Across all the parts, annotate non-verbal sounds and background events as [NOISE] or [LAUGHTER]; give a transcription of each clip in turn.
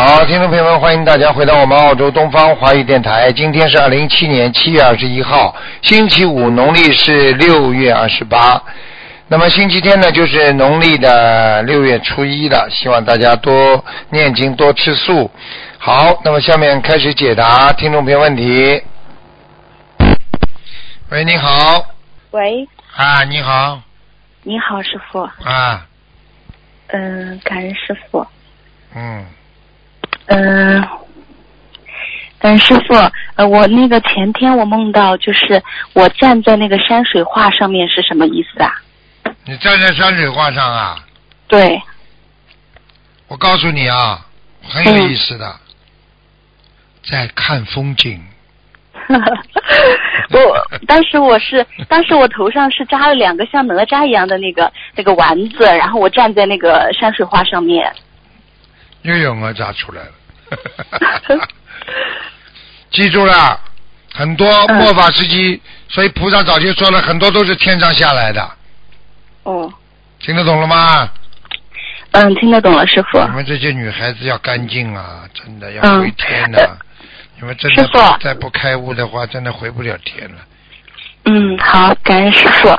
好，听众朋友们，欢迎大家回到我们澳洲东方华语电台。今天是二零一七年七月二十一号，星期五，农历是六月二十八。那么星期天呢，就是农历的六月初一了。希望大家多念经，多吃素。好，那么下面开始解答听众朋友问题。喂，你好。喂，啊，你好。你好，师傅。啊。嗯，感恩师傅。嗯。嗯，嗯，师傅，呃，我那个前天我梦到，就是我站在那个山水画上面是什么意思啊？你站在山水画上啊？对。我告诉你啊，很有意思的，在看风景。[LAUGHS] 我当时我是，当时我头上是扎了两个像哪吒一样的那个那个丸子，然后我站在那个山水画上面。又有哪吒出来了。[LAUGHS] 记住了，很多末法时期，所以菩萨早就说了很多都是天上下来的。哦。听得懂了吗？嗯，听得懂了，师傅。你们这些女孩子要干净啊，真的要回天的。你们真的再不开悟的话，真的回不了天了。嗯，好，感恩师傅。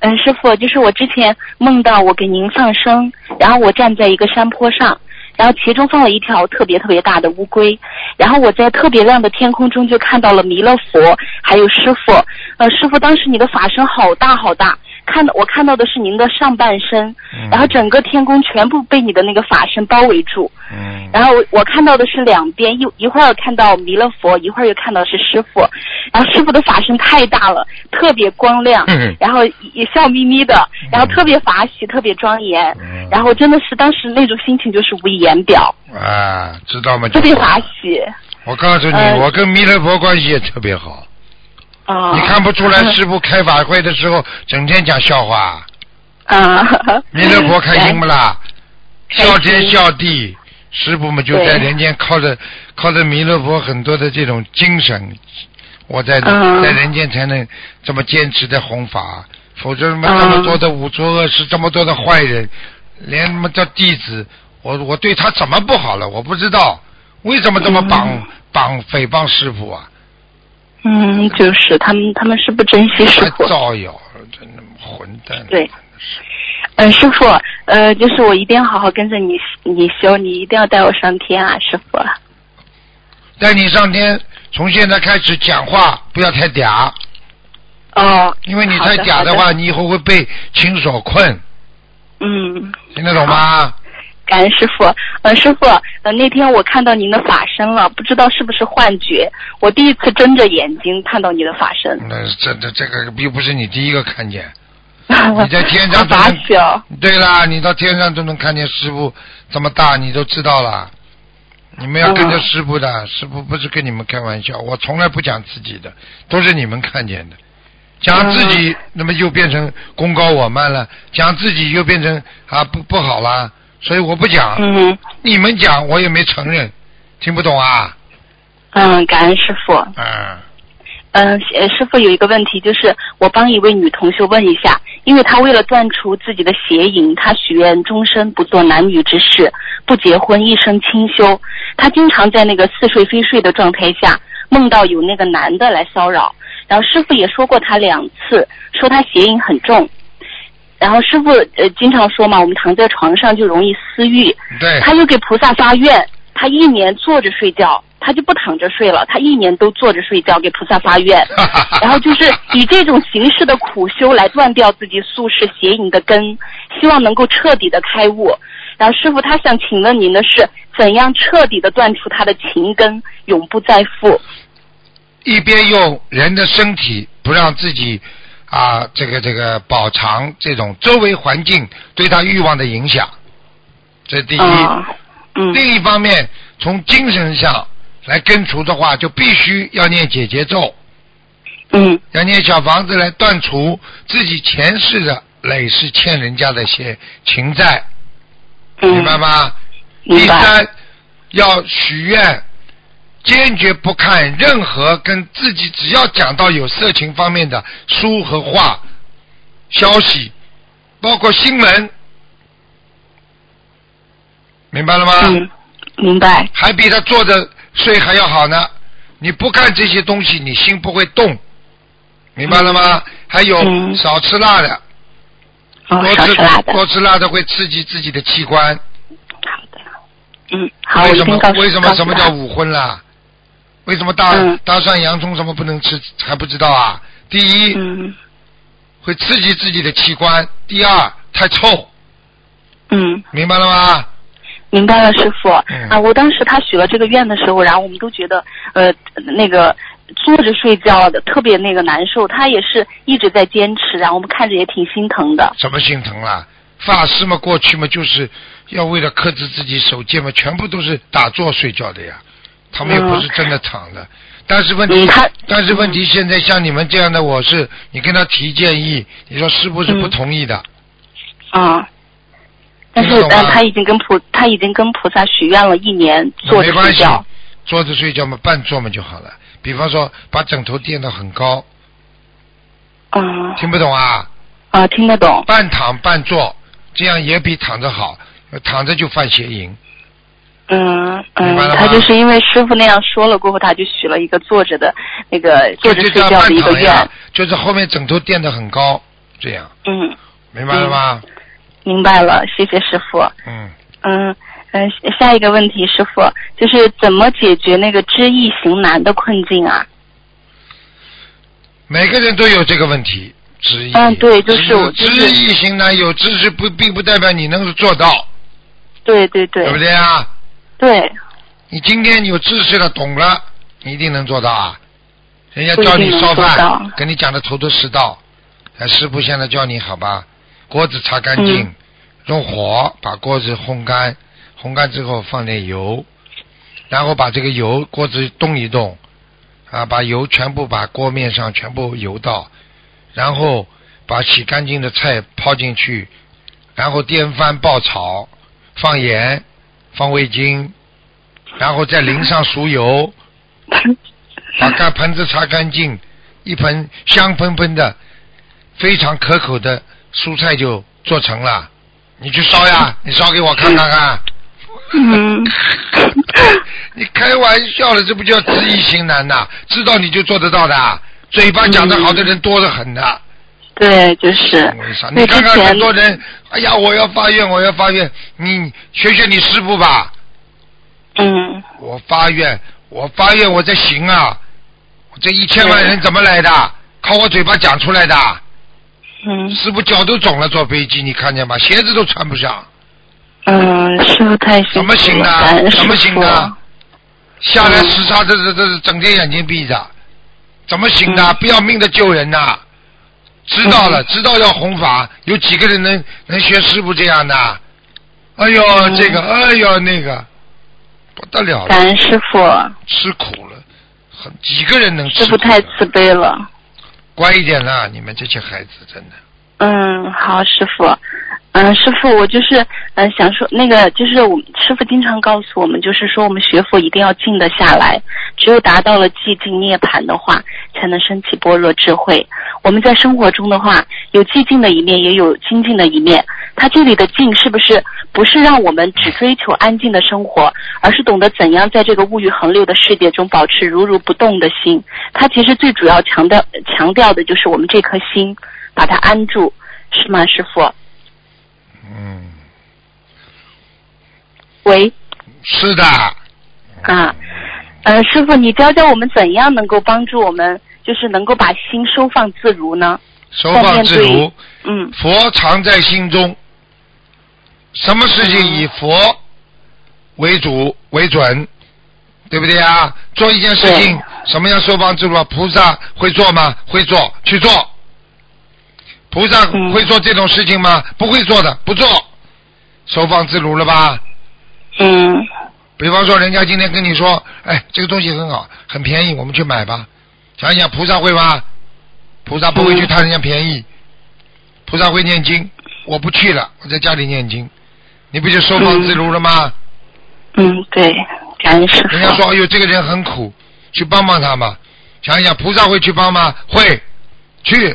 嗯，师傅，就是我之前梦到我给您放生，然后我站在一个山坡上。然后其中放了一条特别特别大的乌龟，然后我在特别亮的天空中就看到了弥勒佛，还有师傅。呃，师傅，当时你的法身好大好大，看到我看到的是您的上半身，然后整个天空全部被你的那个法身包围住。嗯。然后我看到的是两边，一一会儿看到弥勒佛，一会儿又看到是师傅。然后师傅的法身太大了，特别光亮，[LAUGHS] 然后也笑眯眯的，然后特别法喜，特别庄严。然后真的是当时那种心情就是无以言表。啊，知道吗？特别法喜。我告诉你，我跟弥勒佛关系也特别好。啊。你看不出来，师傅开法会的时候整天讲笑话。啊。弥勒佛开心不啦？[LAUGHS] 笑天笑地，师傅们就在人间靠着靠着弥勒佛很多的这种精神。我在在人间才能这么坚持的弘法，否则什么这么多的五浊恶世，这么多的坏人，连什么叫弟子，我我对他怎么不好了？我不知道为什么这么绑绑诽谤师傅啊？嗯，就是他们他们是不珍惜师傅，造谣，真的混蛋。对，嗯，师傅，呃，就是我一定要好好跟着你你修，你一定要带我上天啊，师傅。带你上天。从现在开始讲话不要太嗲。哦。因为你太嗲的话，你以后会被情所困。嗯。听得懂吗？感恩师傅，呃，师傅，呃，那天我看到您的法身了，不知道是不是幻觉。我第一次睁着眼睛看到你的法身。那这这这个又不是你第一个看见。[LAUGHS] 你在天上都能。对啦，你到天上都能看见师傅这么大，你都知道了。你们要跟着师傅的，师傅不是跟你们开玩笑，我从来不讲自己的，都是你们看见的。讲自己，那么又变成功高我慢了；讲自己又变成啊不不好了，所以我不讲。嗯。你们讲，我也没承认，听不懂啊？嗯，感恩师傅。嗯。嗯，师傅有一个问题，就是我帮一位女同学问一下，因为她为了断除自己的邪淫，她许愿终身不做男女之事，不结婚，一生清修。她经常在那个似睡非睡的状态下，梦到有那个男的来骚扰。然后师傅也说过她两次，说她邪淫很重。然后师傅呃经常说嘛，我们躺在床上就容易私欲。对。他又给菩萨发愿，他一年坐着睡觉。他就不躺着睡了，他一年都坐着睡觉，给菩萨发愿，[LAUGHS] 然后就是以这种形式的苦修来断掉自己宿世邪淫的根，希望能够彻底的开悟。然后师傅他想请问您的是，怎样彻底的断除他的情根，永不再复？一边用人的身体不让自己啊，这个这个饱尝这种周围环境对他欲望的影响，这第一。嗯。另一方面，从精神上。来根除的话，就必须要念解结咒。嗯要念小房子来断除自己前世的累世欠人家的一些情债，嗯，明白吗？第。三，要许愿，坚决不看任何跟自己只要讲到有色情方面的书和画、消息，包括新闻，明白了吗？嗯，明白。还比他坐着睡还要好呢。你不看这些东西，你心不会动，明白了吗？还有嗯少吃辣的，哦，多吃辣的。多吃辣的会刺激自己的器官。好的。嗯，为什么为什么什么叫五荤啦？为什么大、嗯大蒜、洋葱什么不能吃还不知道啊？第一、嗯会刺激自己的器官，第二太臭，嗯，明白了吗？明白了，师傅。嗯啊，我当时他许了这个愿的时候，然后我们都觉得呃那个坐着睡觉的特别那个难受，他也是一直在坚持，然后我们看着也挺心疼的。什么心疼啦？法师嘛，过去嘛，就是要为了克制自己手贱嘛，全部都是打坐睡觉的呀，他们又不是真的躺的。但是问题但是问题，现在像你们这样的，我是你跟他提建议，你说是不是不嗯同意的，啊。但是但他已经跟菩他已经跟菩萨许愿了一年，坐着没关系睡觉。，坐着睡觉嘛，半坐嘛就好了。比方说，把枕头垫得很高，嗯听不懂啊？啊，听得懂。半躺半坐，这样也比躺着好。躺着就犯邪淫，嗯嗯他就是因为师傅那样说了过后，他就许了一个坐着的那个坐着睡觉的一个愿。，就是后面枕头垫的很高，这样嗯，明白了吗？明白了，谢谢师傅。嗯，嗯嗯，下一个问题，师傅就是怎么解决那个知易行难的困境啊？每个人都有这个问题，知易。嗯对就是我就是知易行难，有知识不并不代表你能够做到，对对对对不对啊？对你今天有知识了，懂了，你一定能做到啊！人家教你烧饭，跟你讲的头头是道。哎，师傅现在教你好吧？锅子擦干净，嗯用火把锅子烘干，烘干之后放点油，然后把这个油锅子动一动，啊，把油全部把锅面上全部油到，然后把洗干净的菜泡进去，然后颠翻爆炒，放盐，放味精，然后再淋上熟油，[LAUGHS] 把干盆子擦干净，一盆香喷喷的、非常可口的蔬菜就做成了。你去烧呀，你烧给我看看看。嗯 [LAUGHS] 你开玩笑了，这不叫知易行难呐？知道你就做得到的，嘴巴讲得好的人多得很的。对，就是你看看很多人，哎呀，我要发愿，我要发愿。你学学你师傅吧，嗯我发愿，我发愿，我在行啊。这一千万人怎么来的？靠我嘴巴讲出来的。嗯师傅脚都肿了，坐飞机你看见吗？鞋子都穿不上，嗯，师傅太辛苦了，怎么行呢怎么行傅呢下来嗯时差这这这整天眼睛闭着，怎么行的？嗯不要命的救人呐！知道了，知道要弘法，有几个人能能学师傅这样的？哎呦，嗯这个，哎呦那个，不得了了，感恩师傅，吃苦了，很几个人能吃师傅苦的太慈悲了。乖一点啦，你们这些孩子真的。嗯，好，师傅。嗯，师傅，我就是嗯想说那个，就是我们师傅经常告诉我们，就是说我们学佛一定要静得下来，只有达到了寂静涅槃的话，才能升起般若智慧。我们在生活中的话，有寂静的一面，也有精进的一面。它这里的静是不是不是让我们只追求安静的生活，而是懂得怎样在这个物欲横流的世界中保持如如不动的心？它其实最主要强调强调的就是我们这颗心，把它安住，是吗，师傅？嗯，喂，是的。啊，呃，师傅，你教教我们怎样能够帮助我们，就是能够把心收放自如呢？收放自如嗯佛藏在心中。什么事情以佛为主为准，对不对啊？做一件事情，什么样收放自如啊？菩萨会做吗？会做，去做。菩萨嗯会做这种事情吗？不会做的，不做。收放自如了吧？嗯比方说，人家今天跟你说，哎，这个东西很好，很便宜，我们去买吧。想一想，菩萨会吗？菩萨不会去贪人家便宜，菩萨会念经，我不去了，我在家里念经，你不就收放自如了吗？嗯，对，感恩师。人家说，哎呦，这个人很苦，去帮帮他嘛。想一想，菩萨会去帮吗？会，去。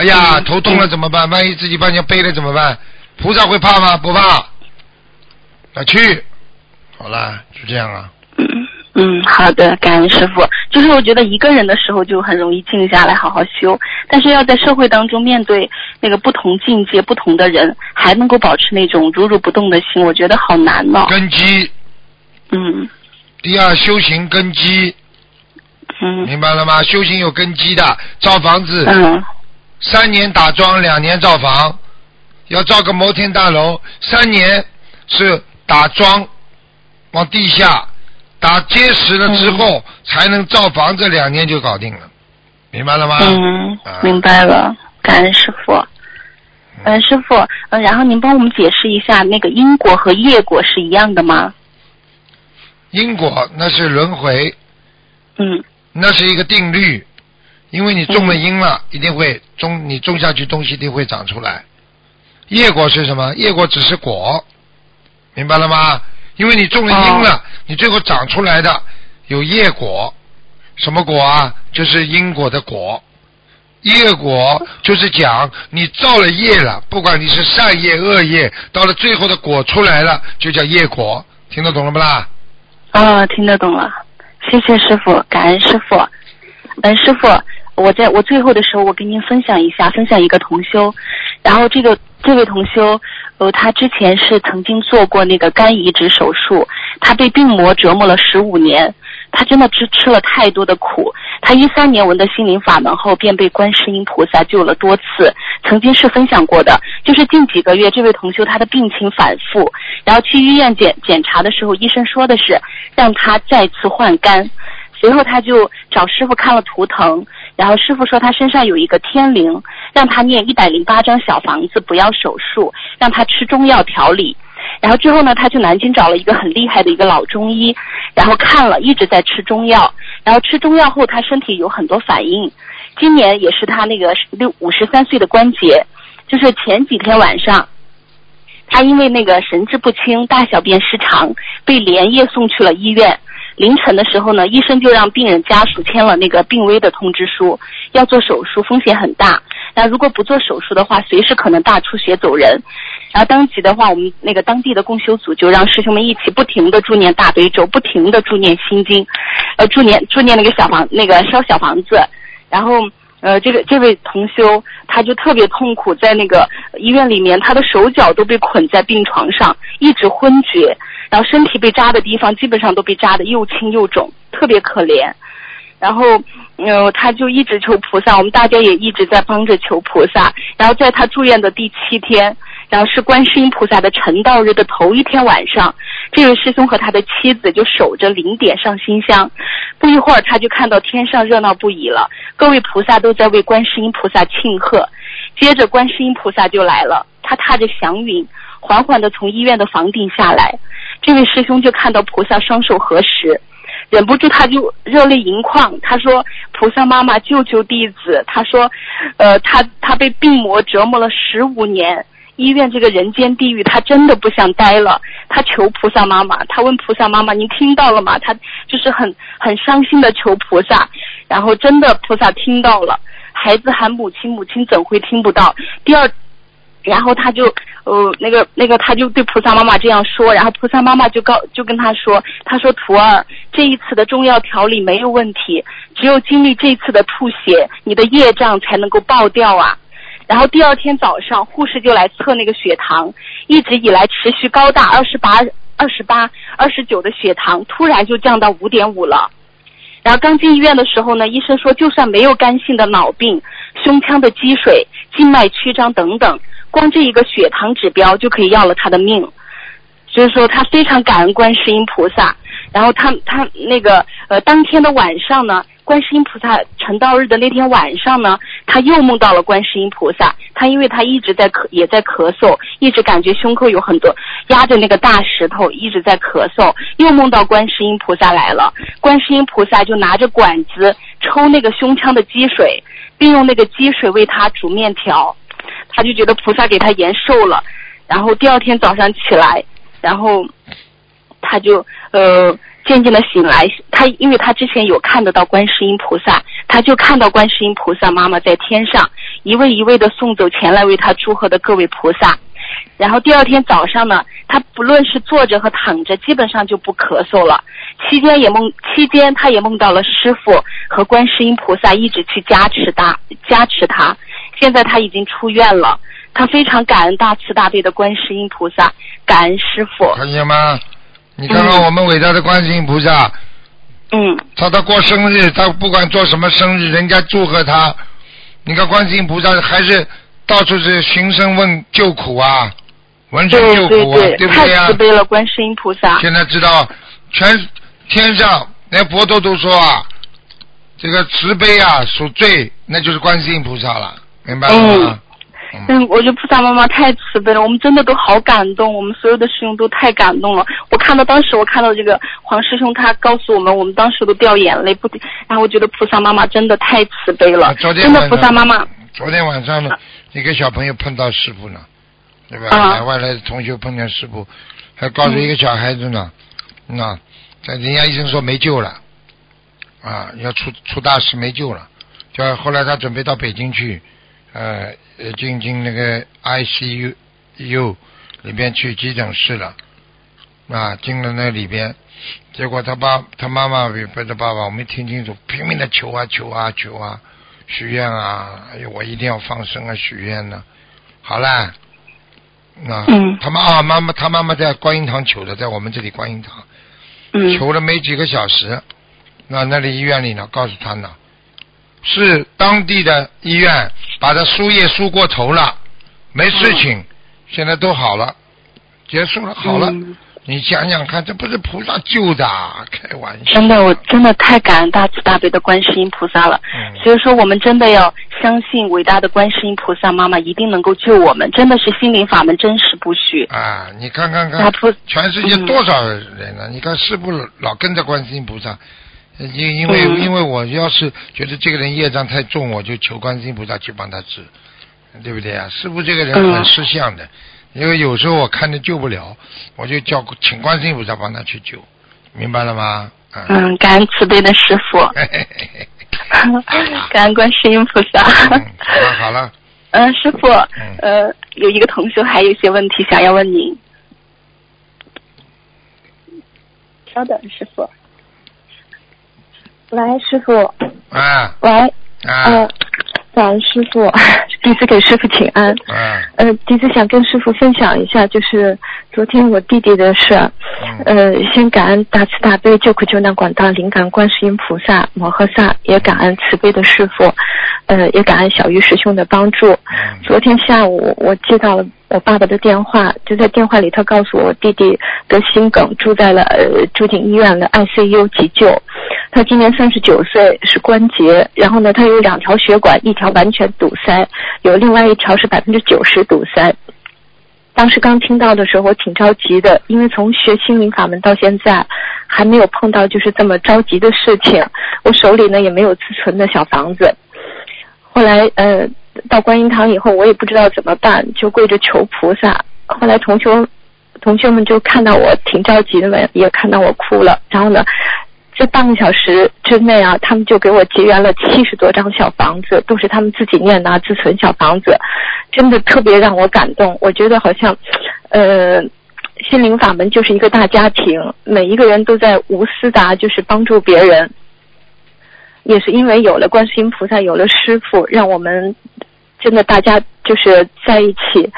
哎呀，头痛了怎么办？万一自己把人家背了怎么办？菩萨会怕吗？不怕。啊，去。好啦，就这样啊。嗯嗯，好的，感恩师傅。就是我觉得一个人的时候就很容易静下来好好修，但是要在社会当中面对那个不同境界、不同的人，还能够保持那种如如不动的心，我觉得好难呢。根基。嗯。第二，修行根基。嗯。明白了吗？修行有根基的，造房子。嗯。三年打桩，两年造房，要造个摩天大楼，三年是打桩，往地下打结实了之后，才能造房子，两年就搞定了，明白了吗？嗯，明白了，感恩师傅。嗯，师傅，嗯，然后您帮我们解释一下，那个因果和业果是一样的吗？因果那是轮回。嗯。那是一个定律。因为你种了因了，一定会种，你种下去东西一定会长出来。业果是什么？业果只是果，明白了吗？因为你种了因了，你最后长出来的有业果，什么果啊？就是因果的果。业果就是讲你造了业了，不管你是善业恶业，到了最后的果出来了，就叫业果。听得懂了不啦？啊，听得懂了。谢谢师傅，感恩师傅。嗯，师傅。我在我最后的时候，我跟您分享一下，分享一个同修，然后这个这位同修，呃，他之前是曾经做过那个肝移植手术，他被病魔折磨了十五年，他真的吃吃了太多的苦。他一三年闻的心灵法门后，便被观世音菩萨救了多次。曾经是分享过的，就是近几个月，这位同修他的病情反复，然后去医院检检查的时候，医生说的是让他再次换肝。随后他就找师傅看了图腾，然后师傅说他身上有一个天灵，让他念一百零八张小房子，不要手术，让他吃中药调理。然后之后呢，他去南京找了一个很厉害的一个老中医，然后看了一直在吃中药，然后吃中药后他身体有很多反应。今年也是他那个六五十三岁的关节，就是前几天晚上，他因为那个神志不清、大小便失常，被连夜送去了医院。凌晨的时候呢，医生就让病人家属签了那个病危的通知书，要做手术，风险很大。那如果不做手术的话，随时可能大出血走人。然后当即的话，我们那个当地的共修组就让师兄们一起不停的助念大悲咒，不停的助念心经，呃，助念助念那个小房那个烧小房子。然后呃，这个这位同修他就特别痛苦，在那个医院里面，他的手脚都被捆在病床上，一直昏厥。然后身体被扎的地方基本上都被扎的又青又肿，特别可怜。然后，嗯，他就一直求菩萨，我们大家也一直在帮着求菩萨。然后在他住院的第七天，然后是观世音菩萨的成道日的头一天晚上，这位师兄和他的妻子就守着零点上心香。不一会儿，他就看到天上热闹不已了，各位菩萨都在为观世音菩萨庆贺。接着，观世音菩萨就来了，他踏着祥云，缓缓的从医院的房顶下来。这位师兄就看到菩萨双手合十，忍不住他就热泪盈眶。他说：“菩萨妈妈救救弟子。”他说：“呃，他他被病魔折磨了十五年，医院这个人间地狱，他真的不想待了。他求菩萨妈妈，他问菩萨妈妈：‘您听到了吗？’他就是很很伤心的求菩萨。然后真的菩萨听到了，孩子喊母亲，母亲怎会听不到？第二。”然后他就，呃，那个那个，他就对菩萨妈妈这样说，然后菩萨妈妈就告就跟他说，他说徒儿，这一次的中药调理没有问题，只有经历这次的吐血，你的业障才能够爆掉啊。然后第二天早上，护士就来测那个血糖，一直以来持续高大二十八、二十八、二十九的血糖，突然就降到五点五了。然后刚进医院的时候呢，医生说就算没有肝性的脑病、胸腔的积水、静脉曲张等等。光这一个血糖指标就可以要了他的命，所以说他非常感恩观世音菩萨。然后他他那个呃当天的晚上呢，观世音菩萨成道日的那天晚上呢，他又梦到了观世音菩萨。他因为他一直在咳，也在咳嗽，一直感觉胸口有很多压着那个大石头，一直在咳嗽。又梦到观世音菩萨来了，观世音菩萨就拿着管子抽那个胸腔的积水，并用那个积水为他煮面条。他就觉得菩萨给他延寿了。然后第二天早上起来，然后他就呃。渐渐的醒来，他因为他之前有看得到观世音菩萨，他就看到观世音菩萨妈妈在天上一位一位的送走前来为他祝贺的各位菩萨。然后第二天早上呢，他不论是坐着和躺着，基本上就不咳嗽了。期间也梦，期间他也梦到了师傅和观世音菩萨一直去加持他，加持他。现在他已经出院了，他非常感恩大慈大悲的观世音菩萨，感恩师傅。看见吗？你看看我们伟大的观世音菩萨，嗯，他他过生日，他不管做什么生日，人家祝贺他。你看观世音菩萨还是到处是寻声问救苦啊，闻声救苦啊，对不对呀？太慈悲了，观世音菩萨。现在知道，全天上连佛陀都说啊，这个慈悲啊赎罪，那就是观世音菩萨了，明白了吗？嗯，我觉得菩萨妈妈太慈悲了，我们真的都好感动，我们所有的师兄都太感动了。我看到当时我看到这个黄师兄，他告诉我们，我们当时都掉眼泪，不，然后我觉得菩萨妈妈真的太慈悲了，真的菩萨妈妈。昨天晚上呢，一个小朋友碰到师傅了，对吧？海外来的同学碰见师傅，还告诉一个小孩子呢，那，人家医生说没救了，啊，要出出大事没救了，就后来他准备到北京去，呃。呃，进进那个 ICU U 里边去急诊室了，啊，进了那里边，结果他爸他妈妈不他爸爸，我没听清楚，拼命的求啊求啊求啊，许愿啊，哎呦，我一定要放生啊，许愿呢，好了，那他妈啊妈妈他妈妈在观音堂求的，在我们这里观音堂，求了没几个小时，那那里医院里呢，告诉他呢。是当地的医院把他输液输过头了，没事情，现在都好了，结束了，好了。你想想看，这不是菩萨救的，开玩笑。真的，我真的太感恩大慈大悲的观世音菩萨了。所以说，我们真的要相信伟大的观世音菩萨妈妈一定能够救我们，真的是心灵法门，真实不虚。啊，你看看看，全世界多少人呢？你看是不是老跟着观世音菩萨？因因为因为我要是觉得这个人业障太重，我就求观世音菩萨去帮他治，对不对啊？师傅这个人很识相的，因为有时候我看着救不了，我就叫请观世音菩萨帮他去救，明白了吗？嗯，感恩慈悲的师傅，[LAUGHS] 感恩观世音菩萨。好了 [LAUGHS] 好了。嗯，师傅，呃，有一个同学还有一些问题想要问您，稍等，师傅。喂，师傅。啊。喂。啊。早安，师傅，[LAUGHS] 弟子给师傅请安。嗯。呃，弟子想跟师傅分享一下，就是昨天我弟弟的事。嗯。呃，先感恩大慈大悲救苦救难广大灵感观世音菩萨摩诃萨，也感恩慈悲的师傅，呃，也感恩小玉师兄的帮助。嗯。昨天下午我接到了。我爸爸的电话就在电话里，他告诉我弟弟得心梗，住在了呃住进医院的 ICU 急救。他今年三十九岁，是关节，然后呢，他有两条血管，一条完全堵塞，有另外一条是百分之九十堵塞。当时刚听到的时候，我挺着急的，因为从学心灵法门到现在，还没有碰到就是这么着急的事情。我手里呢也没有自存的小房子。后来呃。到观音堂以后，我也不知道怎么办，就跪着求菩萨。后来同学同学们就看到我挺着急的嘛，也看到我哭了。然后呢，这半个小时之内啊，他们就给我结缘了七十多张小房子，都是他们自己念的自存小房子，真的特别让我感动。我觉得好像，呃，心灵法门就是一个大家庭，每一个人都在无私的，就是帮助别人。也是因为有了观世音菩萨，有了师傅，让我们。真的，大家就是在一起，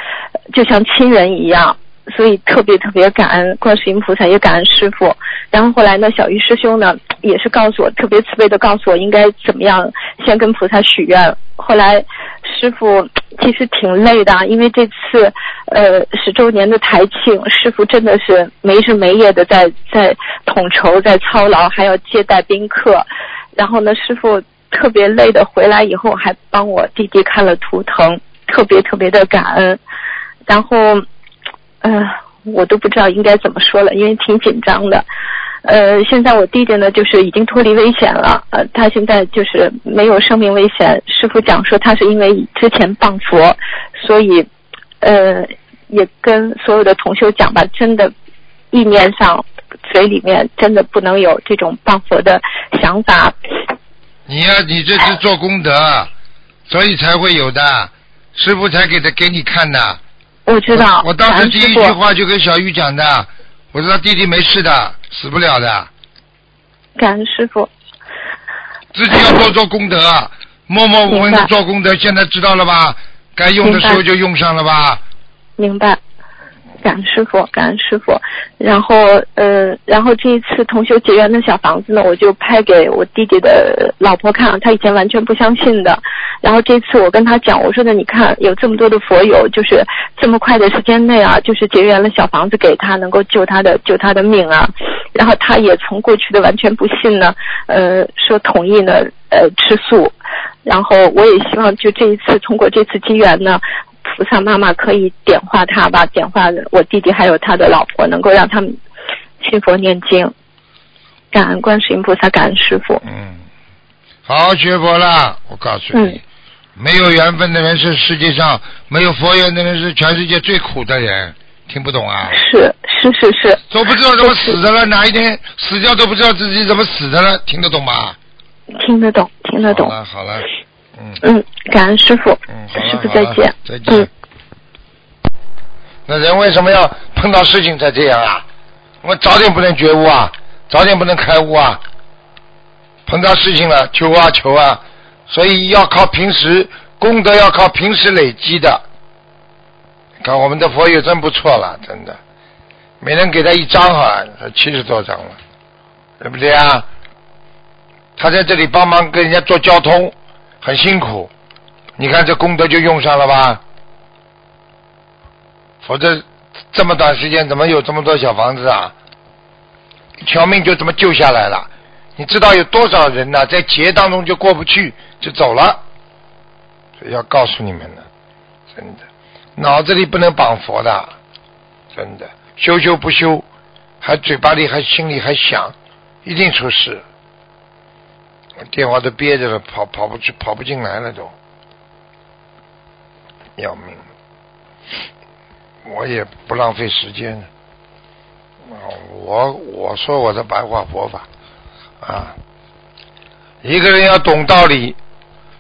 就像亲人一样，所以特别特别感恩观世音菩萨，也感恩师傅。然后后来呢，小鱼师兄呢也是告诉我，特别慈悲的告诉我应该怎么样，先跟菩萨许愿。后来师傅其实挺累的，因为这次呃十周年的台庆，师傅真的是没日没夜的在在统筹，在操劳，还要接待宾客。然后呢，师傅特别累的回来以后，还帮我弟弟看了图腾，特别特别的感恩。然后，嗯，我都不知道应该怎么说了，因为挺紧张的。呃，现在我弟弟呢，就是已经脱离危险了。呃，他现在就是没有生命危险。师傅讲说，他是因为之前谤佛，所以，呃，也跟所有的同修讲吧，真的，意念上、嘴里面真的不能有这种谤佛的想法。你呀，你这是做功德，所以才会有的，师傅才给他给你看的。我知道。我当时第一句话就跟小玉讲的，我说他弟弟没事的。死不了的，感恩师傅。自己要多做功德，默默无闻的做功德。现在知道了吧？该用的时候就用上了吧？明白。感恩师傅，感恩师傅。然后，呃，然后这一次同修结缘的小房子呢，我就拍给我弟弟的老婆看，他以前完全不相信的。然后这次我跟他讲，我说的你看，有这么多的佛友，就是这么快的时间内啊，就是结缘了小房子给他，能够救他的救他的命啊。然后他也从过去的完全不信呢，呃，说同意呢，呃，吃素。然后我也希望就这一次通过这次机缘呢。菩萨妈妈可以点化他吧，点化我弟弟还有他的老婆，能够让他们信佛念经。感恩观世音菩萨，感恩师傅。嗯，好好学佛啦！我告诉你，没有缘分的人是世界上没有佛缘的人是全世界最苦的人。听不懂啊？是是是是。都不知道怎么死的了，哪一天死掉都不知道自己怎么死的了，听得懂吗？听得懂，听得懂。好了好了。嗯，感恩师傅。嗯，师傅再见。再见。嗯。那人为什么要碰到事情才这样啊？我早点不能觉悟啊，早点不能开悟啊。碰到事情了，求啊求啊，所以要靠平时功德，要靠平时累积的。看我们的佛友真不错了，真的，每人给他一张哈，七十多张了，对不对啊？他在这里帮忙跟人家做交通。很辛苦，你看这功德就用上了吧？否则这么短时间怎么有这么多小房子啊？一条命就这么救下来了。你知道有多少人呢？在劫当中就过不去，就走了。所以要告诉你们的，真的，脑子里不能绑佛的，真的，修修不修，还嘴巴里还心里还想，一定出事。电话都憋着了，跑跑不去，跑不进来了都，要命！我也不浪费时间，我我说我的白话佛法啊，一个人要懂道理，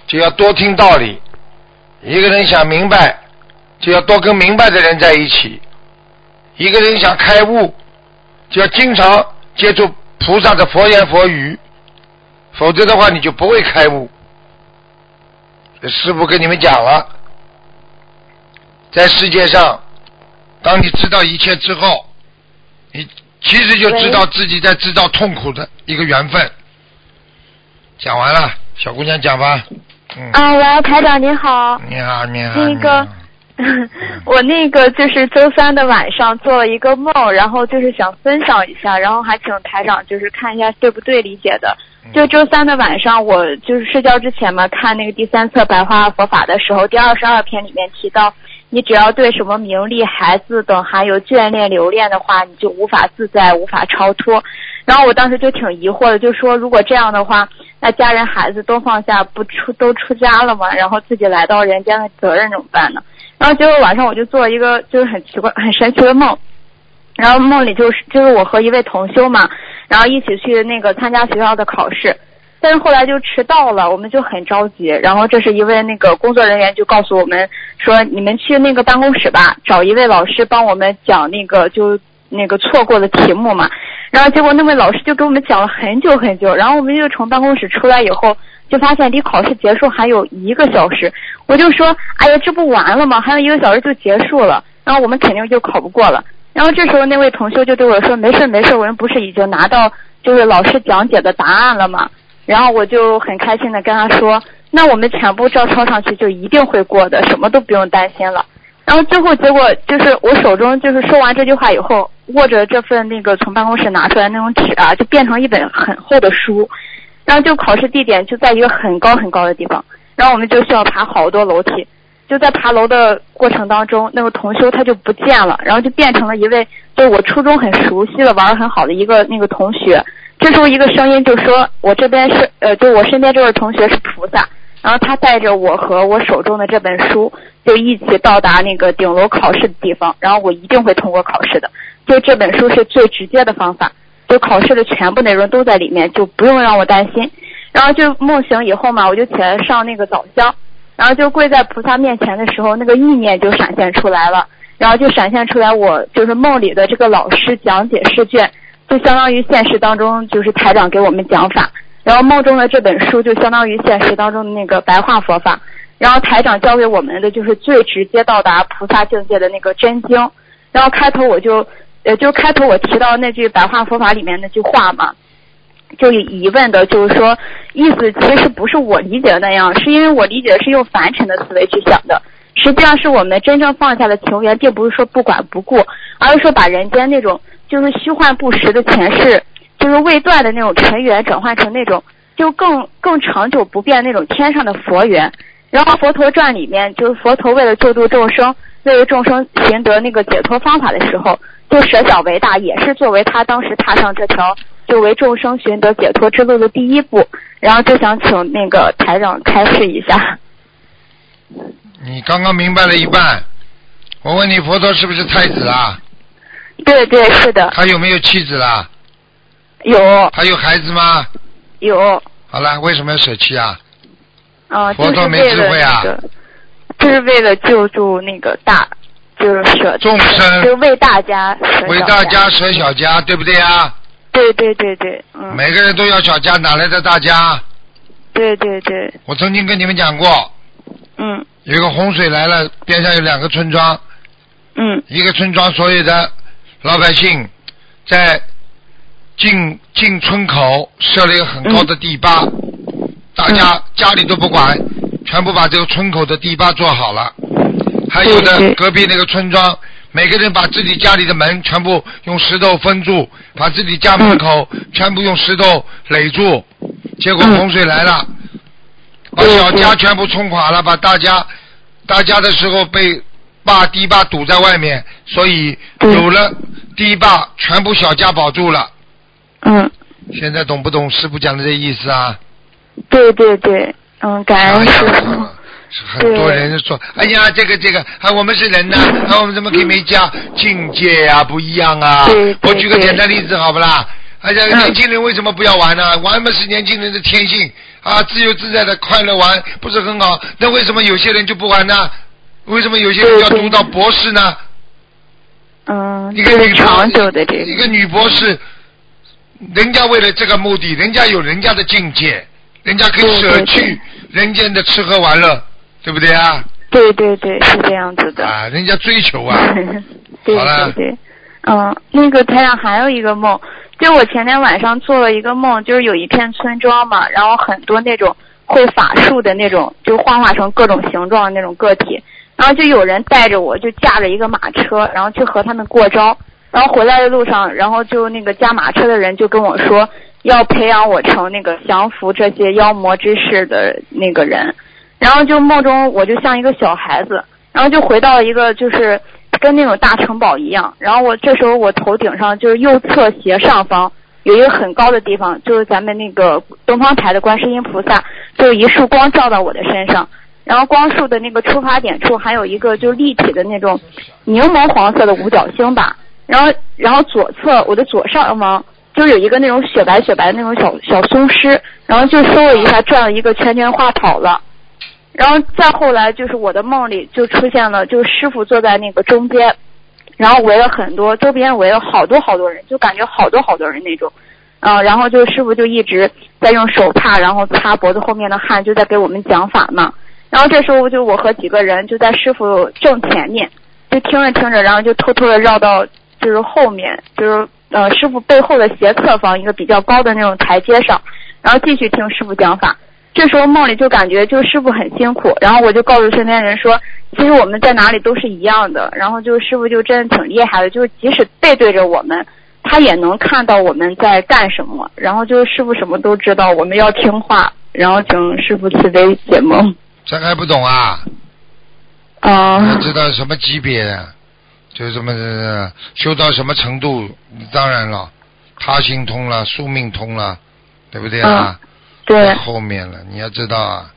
就要多听道理；一个人想明白，就要多跟明白的人在一起；一个人想开悟，就要经常接触菩萨的佛言佛语。否则的话，你就不会开悟。师傅跟你们讲了，在世界上，当你知道一切之后，你其实就知道自己在制造痛苦的一个缘分。讲完了，小姑娘讲吧。嗯。啊，喂，台长你好。你好，你好。那个，[LAUGHS] 我那个就是周三的晚上做了一个梦，然后就是想分享一下，然后还请台长就是看一下对不对理解的。就周三的晚上，我就是睡觉之前嘛，看那个第三册白话佛法的时候，第二十二篇里面提到，你只要对什么名利、孩子等还有眷恋、留恋的话，你就无法自在、无法超脱。然后我当时就挺疑惑的，就说如果这样的话，那家人、孩子都放下，不出都出家了嘛？然后自己来到人间的责任怎么办呢？然后结果晚上我就做了一个就是很奇怪、很神奇的梦。然后梦里就是就是我和一位同修嘛，然后一起去那个参加学校的考试，但是后来就迟到了，我们就很着急。然后这是一位那个工作人员就告诉我们说，你们去那个办公室吧，找一位老师帮我们讲那个就那个错过的题目嘛。然后结果那位老师就给我们讲了很久很久，然后我们就从办公室出来以后，就发现离考试结束还有一个小时。我就说，哎呀，这不完了吗？还有一个小时就结束了，然后我们肯定就考不过了。然后这时候那位同修就对我说：“没事没事，我们不是已经拿到就是老师讲解的答案了吗？”然后我就很开心的跟他说：“那我们全部照抄上去，就一定会过的，什么都不用担心了。”然后最后结果就是我手中就是说完这句话以后，握着这份那个从办公室拿出来那种纸啊，就变成一本很厚的书。然后就考试地点就在一个很高很高的地方，然后我们就需要爬好多楼梯。就在爬楼的过程当中，那个同修他就不见了，然后就变成了一位就我初中很熟悉的玩的很好的一个那个同学。这时候一个声音就说：“我这边是呃，就我身边这位同学是菩萨。”然后他带着我和我手中的这本书，就一起到达那个顶楼考试的地方。然后我一定会通过考试的。就这本书是最直接的方法，就考试的全部内容都在里面，就不用让我担心。然后就梦醒以后嘛，我就起来上那个早香。然后就跪在菩萨面前的时候，那个意念就闪现出来了，然后就闪现出来我就是梦里的这个老师讲解试卷，就相当于现实当中就是台长给我们讲法，然后梦中的这本书就相当于现实当中的那个白话佛法，然后台长教给我们的就是最直接到达菩萨境界的那个真经，然后开头我就呃就开头我提到那句白话佛法里面那句话嘛。就有疑问的，就是说，意思其实不是我理解的那样，是因为我理解的是用凡尘的思维去想的。实际上是我们真正放下的情缘，并不是说不管不顾，而是说把人间那种就是虚幻不实的前世，就是未断的那种尘缘，转换成那种就更更长久不变那种天上的佛缘。然后《佛陀传》里面，就是佛陀为了救度众生，为众生寻得那个解脱方法的时候，就舍小为大，也是作为他当时踏上这条。就为众生寻得解脱之路的第一步，然后就想请那个台长开示一下。[LAUGHS] 你刚刚明白了一半，我问你，佛陀是不是太子啊？对对是的。他有没有妻子啦？有。他有孩子吗？有。好了，为什么要舍弃啊？啊，佛陀没智慧啊。就是为了救助那个大，就是舍众生，就为大家舍为大家舍小家，对不对啊？对对对对，嗯。每个人都要小家，哪来的大家？对对对。我曾经跟你们讲过。嗯。有个洪水来了，边上有两个村庄。嗯。一个村庄所有的老百姓在进进村口设了一个很高的堤坝，大家家里都不管，全部把这个村口的堤坝做好了。还有的隔壁那个村庄。每个人把自己家里的门全部用石头封住，把自己家门口全部用石头垒住，结果洪水来了，把小家全部冲垮了，把大家大家的时候被坝堤坝堵在外面，所以有了堤坝，全部小家保住了。嗯。现在懂不懂师傅讲的这意思啊？对对对，嗯，感恩师傅。很多人说：“哎呀，这个这个，啊，我们是人呐，啊，我们怎么可以没家境界啊？不一样啊！我举个简单例子，好不啦？哎呀，年轻人为什么不要玩呢？玩嘛是年轻人的天性啊，自由自在的快乐玩不是很好？那为什么有些人就不玩呢？为什么有些人要读到博士呢？嗯，一个女长久的这一个女博士，人家为了这个目的，人家有人家的境界，人家可以舍去人间的吃喝玩乐。”对不对啊？对对对，是这样子的。啊，人家追求啊。[LAUGHS] 对对对，嗯，那个台上还有一个梦，就我前天晚上做了一个梦，就是有一片村庄嘛，然后很多那种会法术的那种，就幻化成各种形状的那种个体，然后就有人带着我，就驾着一个马车，然后去和他们过招，然后回来的路上，然后就那个驾马车的人就跟我说，要培养我成那个降服这些妖魔之事的那个人。然后就梦中我就像一个小孩子，然后就回到一个就是跟那种大城堡一样。然后我这时候我头顶上就是右侧斜上方有一个很高的地方，就是咱们那个东方台的观世音菩萨，就一束光照到我的身上。然后光束的那个出发点处还有一个就是立体的那种柠檬黄色的五角星吧。然后然后左侧我的左上方就有一个那种雪白雪白的那种小小松狮，然后就嗖了一下转了一个圈圈画跑了。然后再后来，就是我的梦里就出现了，就是师傅坐在那个中间，然后围了很多，周边围了好多好多人，就感觉好多好多人那种，嗯，然后就师傅就一直在用手帕，然后擦脖子后面的汗，就在给我们讲法嘛。然后这时候就我和几个人就在师傅正前面，就听着听着，然后就偷偷的绕到就是后面，就是呃师傅背后的斜侧方一个比较高的那种台阶上，然后继续听师傅讲法。这时候梦里就感觉就师傅很辛苦，然后我就告诉身边人说，其实我们在哪里都是一样的。然后就师傅就真的挺厉害的，就是即使背对着我们，他也能看到我们在干什么，然后就是师傅什么都知道，我们要听话，然后请师傅慈悲解梦。这还不懂啊？啊。知道什么级别？就什么修到什么程度？当然了，他心通了，宿命通了，对不对啊？对。后面了，你要知道啊，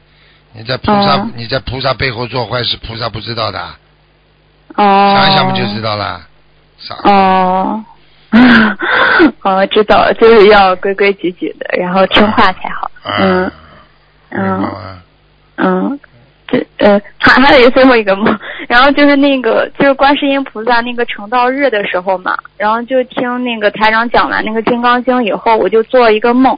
你在菩萨你在菩萨背后做坏事，菩萨不知道的。哦。想一想不就知道了？哦。[LAUGHS] 哦，知道，就是要规规矩矩的，然后听话才好。嗯。嗯。嗯。这呃，还还有最后一个梦，[LAUGHS] 然后就是那个就是观世音菩萨那个成道日的时候嘛，然后就听那个台长讲完那个金刚经以后，我就做了一个梦，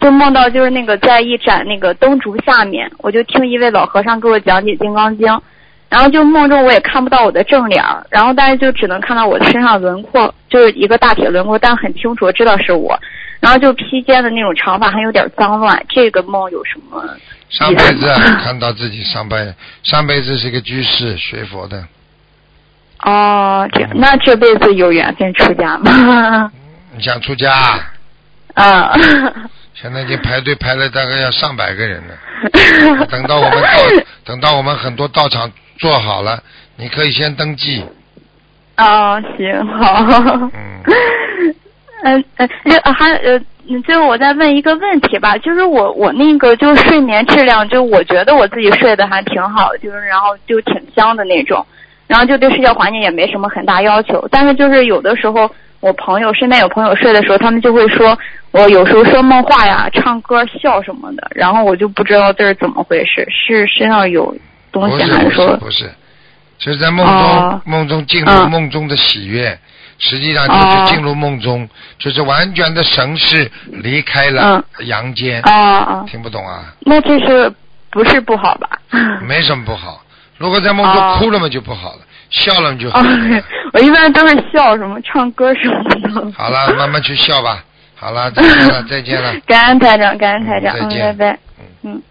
就梦到就是那个在一盏那个灯烛下面，我就听一位老和尚给我讲解金刚经，然后就梦中我也看不到我的正脸，然后但是就只能看到我的身上轮廓，就是一个大铁轮廓，但很清楚知道是我，然后就披肩的那种长发还有点脏乱，这个梦有什么？上辈子看到自己上辈上辈子是个居士学佛的。哦，这样那这辈子有缘分出家吗？你想出家？啊。[LAUGHS] 现在已经排队排了大概要上百个人了。[LAUGHS] 等到我们到，等到我们很多道场做好了，你可以先登记。哦，行好。嗯。[LAUGHS] 嗯嗯，还呃。嗯，最后我再问一个问题吧，就是我我那个就是睡眠质量，就我觉得我自己睡得还挺好，就是然后就挺香的那种，然后就对睡觉环境也没什么很大要求，但是就是有的时候我朋友身边有朋友睡的时候，他们就会说我有时候说梦话呀、唱歌、笑什么的，然后我就不知道这是怎么回事，是身上有东西还是说不是？就是在梦中梦中进入梦中的喜悦。实际上就是进入梦中，就是完全的神识离开了阳间。啊啊！听不懂啊？那这是不是不好吧？没什么不好。如果在梦中哭了嘛就不好了，笑了就好了。[LAUGHS] 我一般都是笑什么唱歌什么的。好了，[LAUGHS] 慢慢去笑吧。好了，[LAUGHS] 再见了，再见了。感恩台长，感恩台长，嗯，拜拜。嗯。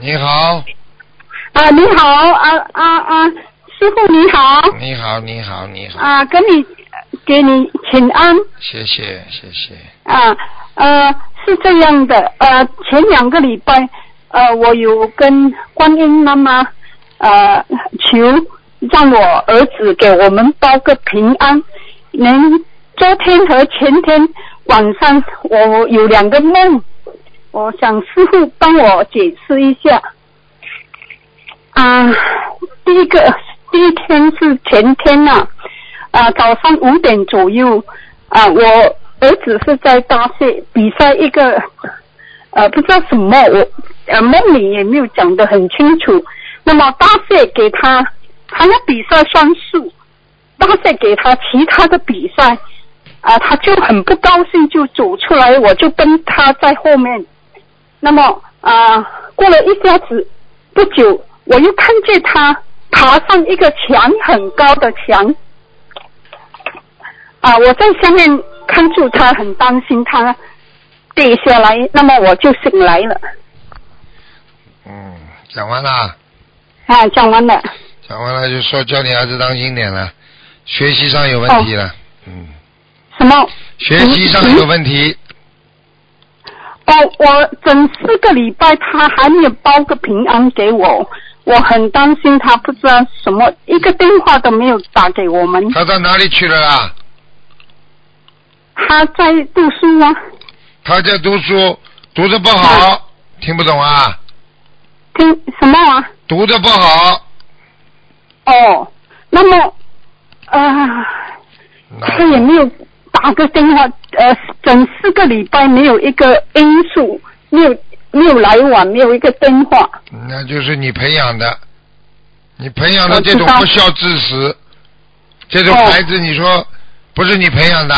你好。啊，你好，啊啊啊，师傅你好。你好，你好，你好。啊，跟你给你请安。谢谢，谢谢。啊，呃，是这样的，呃，前两个礼拜，呃，我有跟观音妈妈呃求，让我儿子给我们报个平安。您昨天和前天晚上，我有两个梦，我想师傅帮我解释一下。啊，第一个第一天是前天呐，啊早上五点左右，啊我儿子是在大赛比赛一个，呃不知道什么，我呃梦里也没有讲得很清楚。那么大赛给他，他要比赛算数，大赛给他其他的比赛，啊他就很不高兴就走出来，我就跟他在后面。那么啊过了一下子不久。我又看见他爬上一个墙，很高的墙。啊！我在下面看住他，很担心他跌下来，那么我就醒来了。嗯，讲完了。啊，讲完了。讲完了就说叫你儿子当心点了，学习上有问题了。嗯。什么？学习上有问题。哦，我整四个礼拜他还没有报个平安给我。我很担心他不知道什么，一个电话都没有打给我们。他到哪里去了啦？他在读书吗。他在读书，读的不好，听不懂啊？听什么啊？读的不好。哦，那么，啊，他也没有打个电话，呃，整四个礼拜没有一个因素，没有。没有来往，没有一个电话。那就是你培养的，你培养的这种不孝之死，这种孩子，你说不是你培养的？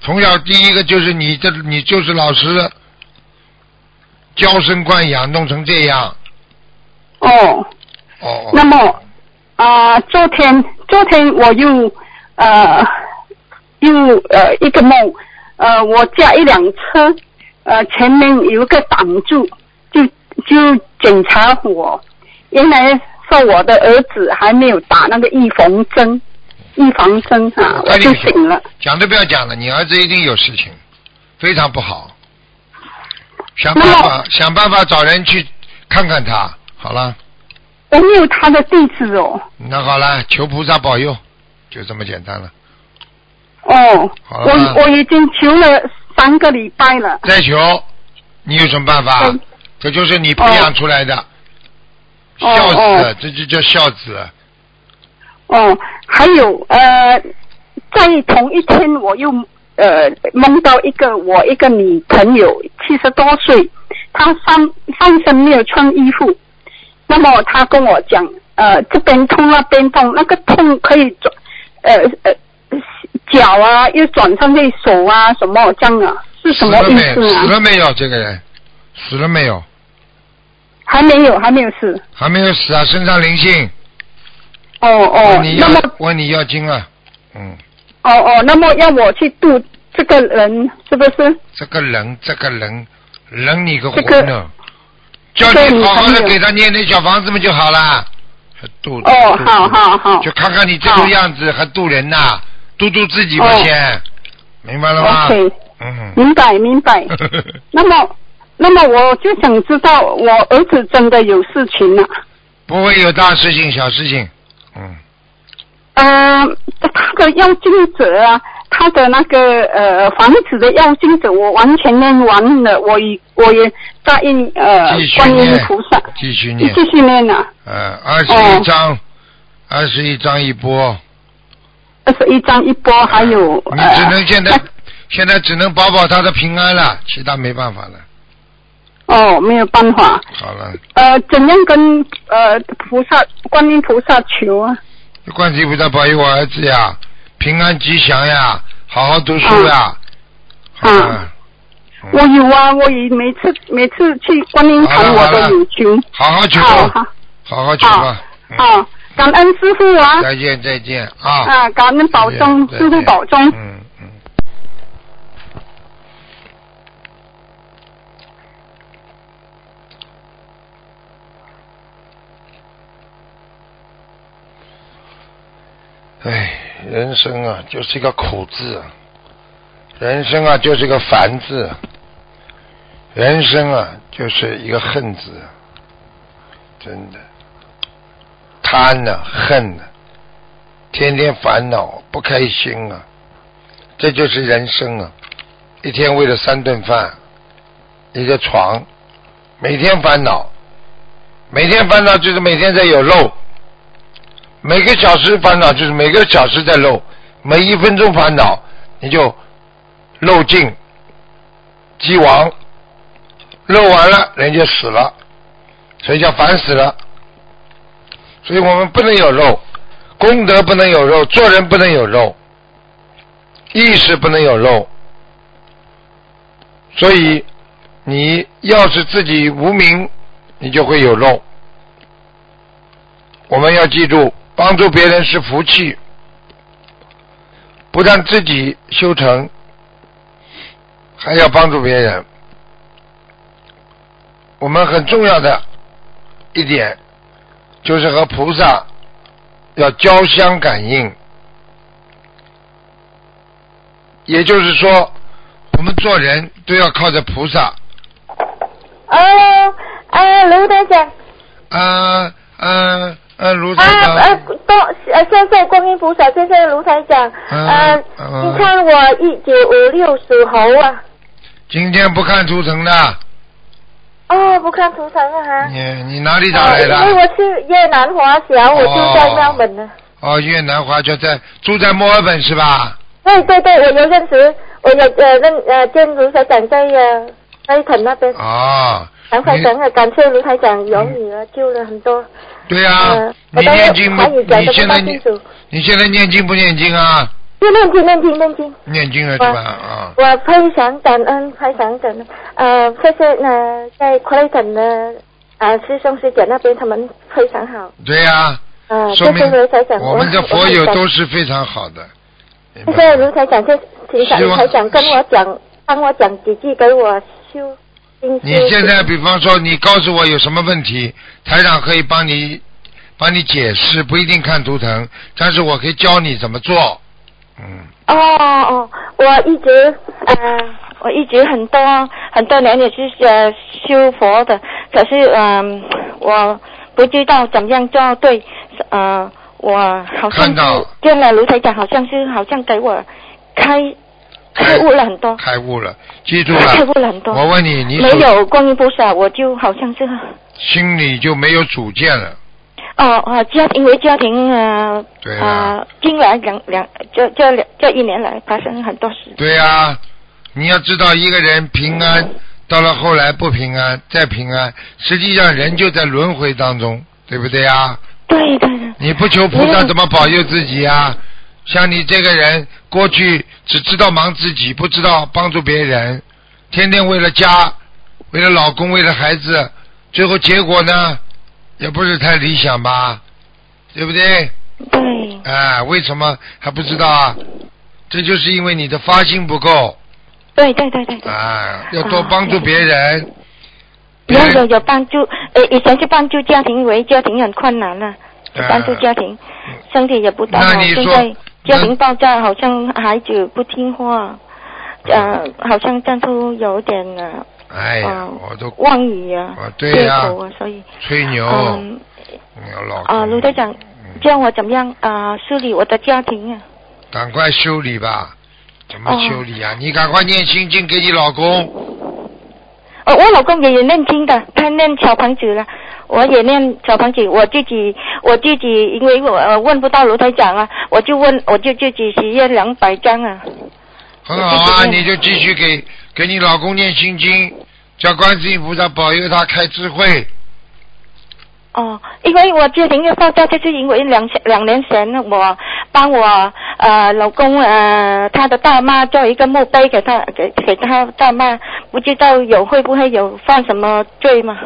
从小第一个就是你，这你就是老师娇生惯养，弄成这样。哦。哦。那么啊，昨天昨天我又呃又呃一个梦，呃，我驾一辆车。呃，前面有一个挡住，就就检查我，原来说我的儿子还没有打那个预防针，预防针啊，我就醒了。讲都不要讲了，你儿子一定有事情，非常不好。想办法，想办法找人去看看他。好了。我没有他的地址哦。那好了，求菩萨保佑，就这么简单了。哦。我我已经求了三个礼拜了。再求，你有什么办法？这就是你培养出来的孝子，这就叫孝子。哦，还有呃，在同一天我又呃梦到一个我一个女朋友七十多岁，她上上身没有穿衣服，那么她跟我讲呃这边痛那边痛，那个痛可以转呃呃脚啊又转上去手啊什么这样啊是什么意思啊？死了没有这个人？死了没有？还没有，还没有死。还没有死啊！身上灵性。哦哦，那么问你要经啊，嗯。哦哦，那么要我去度这个人是不是？这个人，这个人，人你个混呢？叫你好好的给他念点小房子嘛就好了。还度哦，好好好。就看看你这种样子还渡人呐？度度自己吧先，明白了吗嗯，明白明白。[LAUGHS] 那么。那么我就想知道，我儿子真的有事情了？不会有大事情，小事情。嗯。呃，他的要金者啊，他的那个呃房子的要金者，我完全念完了，我已我也答应呃观音菩萨继续念，继续念啊。呃，二十一张，二十一张一波。二十一张一波，还有。你只能现在现在只能保保他的平安了，其他没办法了。哦，没有办法。好了。呃，怎样跟呃菩萨、观音菩萨求啊？观音菩萨保佑我儿子呀，平安吉祥呀，好好读书呀。啊。我有啊，我也每次每次去观音堂我都有求。好好求。好好。好好求吧。好，感恩师傅啊。再见再见啊。啊，感恩保重，师傅保重。嗯。哎，人生啊，就是一个苦字；人生啊，就是一个烦字；人生啊，就是一个恨字。真的，贪呐，恨呐，天天烦恼，不开心啊，这就是人生啊！一天为了三顿饭，一个床，每天烦恼，每天烦恼就是每天在有肉。每个小时烦恼就是每个小时在漏，每一分钟烦恼你就漏尽，即亡，漏完了人就死了，所以叫烦死了。所以我们不能有漏，功德不能有漏，做人不能有漏，意识不能有漏。所以你要是自己无名，你就会有漏。我们要记住。帮助别人是福气，不但自己修成，还要帮助别人。我们很重要的一点就是和菩萨要交相感应，也就是说，我们做人都要靠着菩萨。哦，啊，卢台长。啊，嗯。呃，卢台长。啊呃，多呃，谢谢观音菩萨，谢谢卢台长。嗯。你看我一九五六属猴啊。今天不看图腾的。哦，不看图腾啊哈。你你哪里打来的？因为我是越南华侨，我住在墨尔本呢。哦，越南华侨在住在墨尔本是吧？对对对，我有认识，我有呃认呃见卢台长在呃在肯那边。哦。卢台长啊，感谢卢台长有你了救了很多。对呀，你念经不？你现在念，你现在念经不念经啊？念经念经念经。念经了是吧？啊。我非常感恩，非常感恩。呃，谢谢呢，在克雷顿的啊师兄师姐那边，他们非常好。对呀。啊，说明我们的佛友都是非常好的。谢谢卢台长，谢请卢台长跟我讲，帮我讲几句给我修。你现在比方说，你告诉我有什么问题，台长可以帮你帮你解释，不一定看图腾，但是我可以教你怎么做。嗯。哦哦，我一直呃，我一直很多很多年也是呃修佛的，可是嗯、我不知道怎么样做对，呃，我好像看到是见了卢台长，好像是好像给我开开悟了很多，开悟了，记住了开悟了。很多。我问你，你没有观音菩萨，我就好像是心里就没有主见了。哦哦，家因为家庭啊对啊呃，近来两两这这两这一年来发生很多事。对呀、你要知道，一个人平安，到了后来不平安，再平安，实际上人就在轮回当中，对不对呀？对对对。你不求菩萨，怎么保佑自己呀？像你这个人，过去只知道忙自己，不知道帮助别人，天天为了家，为了老公，为了孩子，最后结果呢，也不是太理想吧？对不对？对。哎，为什么还不知道啊？这就是因为你的发心不够。对对对对对。啊，要多帮助别人。有有有帮助，呃，以前是帮助家庭，因为家庭很困难了，帮助家庭，身体也不大好，现在家庭爆炸，好像孩子不听话，呃，好像丈夫有点呃哎我都妄语啊，啊对啊，所以吹牛，啊，卢队长，叫我怎么样啊梳理我的家庭啊？赶快修理吧。怎么哦修理啊？你赶快念心经给你老公。哦，我老公也有念经的，他念小房子了，我也念小房子，我自己我自己因为我、呃、问不到卢台长啊，我就问我就自己许愿两百张啊。很好啊，你就继续给给你老公念心经，叫观世音菩萨保佑他开智慧。哦，因为我家庭的爆炸，就是因为两两年前，我帮我呃老公呃他的大妈做一个墓碑给他给给他大妈，不知道有会不会有犯什么罪吗？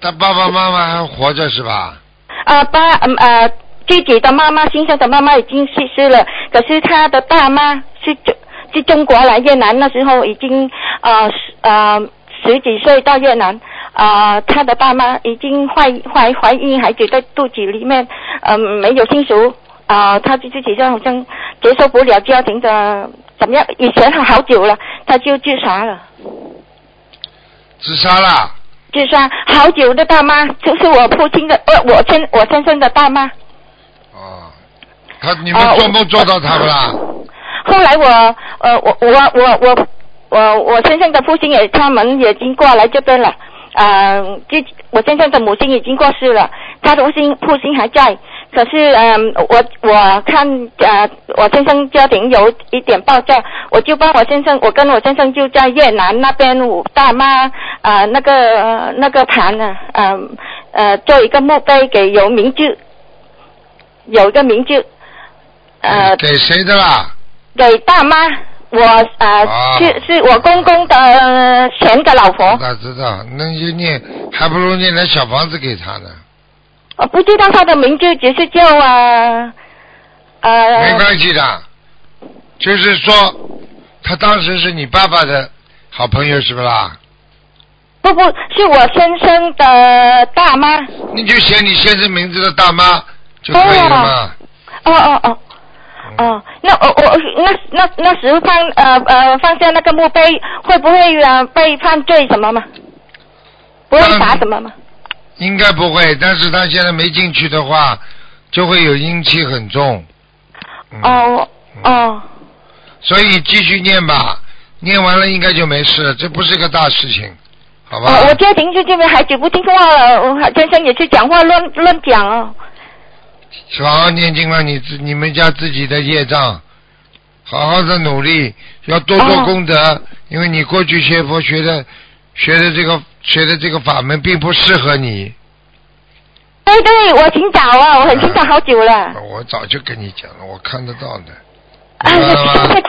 他爸爸妈妈还活着是吧？啊，爸，嗯呃，自己的妈妈，先生的妈妈已经去世了，可是他的大妈是中是中国来越南那时候已经呃十呃十几岁到越南，啊、他的爸妈已经怀怀怀孕，孩子在肚子里面，呃没有亲属，啊、他就自己就好像接受不了家庭的怎么样，以前他好久了，他就自杀了。自杀了。自杀好久的大妈，就是我父亲的，呃，我先我先生的大妈。哦，他你们啊做梦做到他不啦？后来我呃我我我我我我先生的父亲也他们也已经过来这边了，呃，就我先生的母亲已经过世了，他的父亲父亲还在，可是嗯、我我看呃我先生家庭有一点爆炸，我就帮我先生，我跟我先生就在越南那边我大妈呃那个、呃那个坛呢，呃呃做一个墓碑给有名字，有一个名字，呃给谁的啦？给大妈，我呃、啊是是我公公的呃前的老婆，知道知道，那就念，还不如念点小房子给他呢。我不知道他的名字，只是叫啊呃没关系的，就是说，他当时是你爸爸的好朋友是不啦？不不是我先生的大妈，你就写你先生名字的大妈就可以了嘛。哦哦哦。哦，那我我那那那时候放呃呃放下那个墓碑，会不会呃被犯罪什么吗？不会罚什么吗？应该不会，但是他现在没进去的话，就会有阴气很重，哦哦所以继续念吧，念完了应该就没事，这不是个大事情，好吧？哦，我家庭就这边孩子不听话了，我先生也是讲话乱乱讲哦。好好念经了，你自你们家自己的业障，好好的努力，要多做哦功德，因为你过去学佛学的学的这个学的这个法门并不适合你，对对，我挺早啊，我很清早好久了。我早就跟你讲了，我看得到的？[LAUGHS]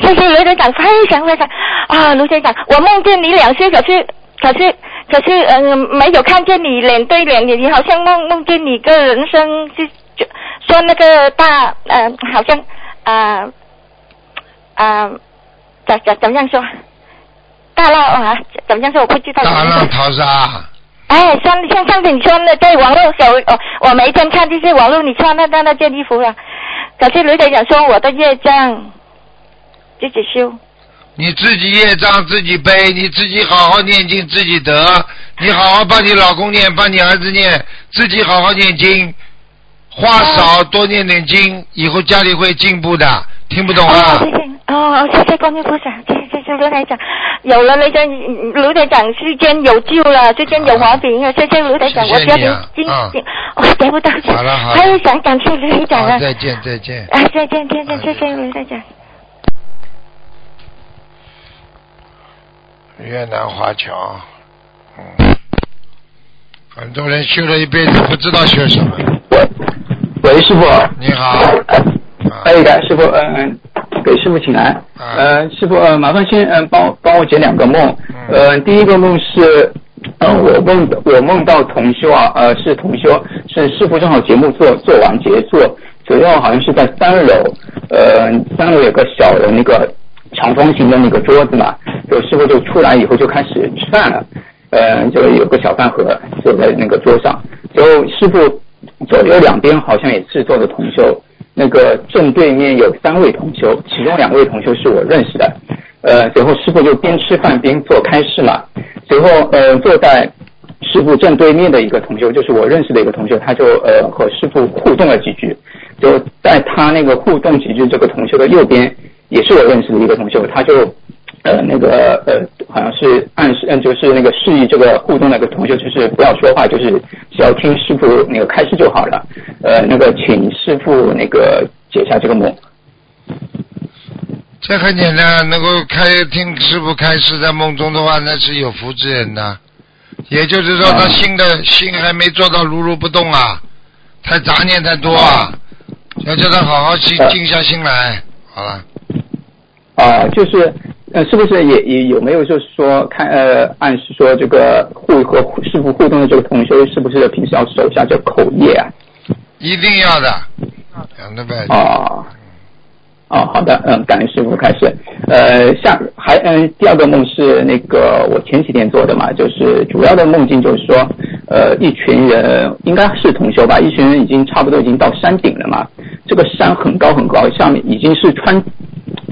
谢谢卢队长，非常非常啊，卢队长，我梦见你两次，可是可是可是嗯、没有看见你脸对脸，你你好像梦梦见你个人生是就说那个大呃，好像啊啊怎怎怎么样说？大浪啊，怎么样说？我不知道。大浪淘沙，哎，像像上次你穿的，在网络小，哦，我每天看就是网络你穿的那那件衣服了。可是卢台长说我的业障自己修。你自己业障自己背，你自己好好念经自己得，你好好帮你老公念，帮你儿子念，自己好好念经，话少多念点经，以后家里会进步的。听不懂啊？谢谢哦，谢谢观音菩萨，谢谢谢谢卢台长，有了那个卢台长。世间有救了，世间有和平了，谢谢卢台长，我家里经经我得不到钱，好了好了，还有想感谢卢台长啊，再见再见，啊再见再见，谢谢卢台长。越南华侨，嗯，很多人修了一辈子不知道修什么。喂，喂，师傅。你好。哎，感师傅，嗯，给师傅请安。呃，师傅，呃，麻烦先嗯帮帮我解两个梦。呃，第一个梦是，呃，我梦我梦到同修啊，呃，是同修，是师傅正好节目做做完结束，主要好像是在三楼，呃，三楼有个小的那个长方形的那个桌子嘛，就师傅就出来以后就开始吃饭了，呃，就有个小饭盒坐在那个桌上，就师傅左右两边好像也是坐的同修。那个正对面有三位同修，其中两位同修是我认识的。呃，随后师傅就边吃饭边做开示嘛。随后呃，坐在师傅正对面的一个同修，就是我认识的一个同修，他就呃和师傅互动了几句。就在他那个互动几句，这个同修的右边也是我认识的一个同学，他就。呃，那个呃，好像是暗示，嗯，就是那个示意这个互动那个同学，就是不要说话，就是只要听师傅那个开示就好了。呃，那个请师傅那个解下这个梦。这很简单，能够开听师傅开示在梦中的话，那是有福之人呐。也就是说，他心的心还没做到如如不动啊，太杂念太多啊，要叫他好好去静下心来，好了。啊，就是。呃，是不是也也有没有就是说看呃暗示说这个互和师傅互动的这个同修是不是平时要守下这口业啊？一定要的，讲的呗。哦，哦，好的，嗯，感恩师傅开始。呃，下还嗯第二个梦是那个我前几天做的嘛，就是主要的梦境就是说，呃，一群人应该是同修吧，一群人已经差不多已经到山顶了嘛，这个山很高很高，上面已经是穿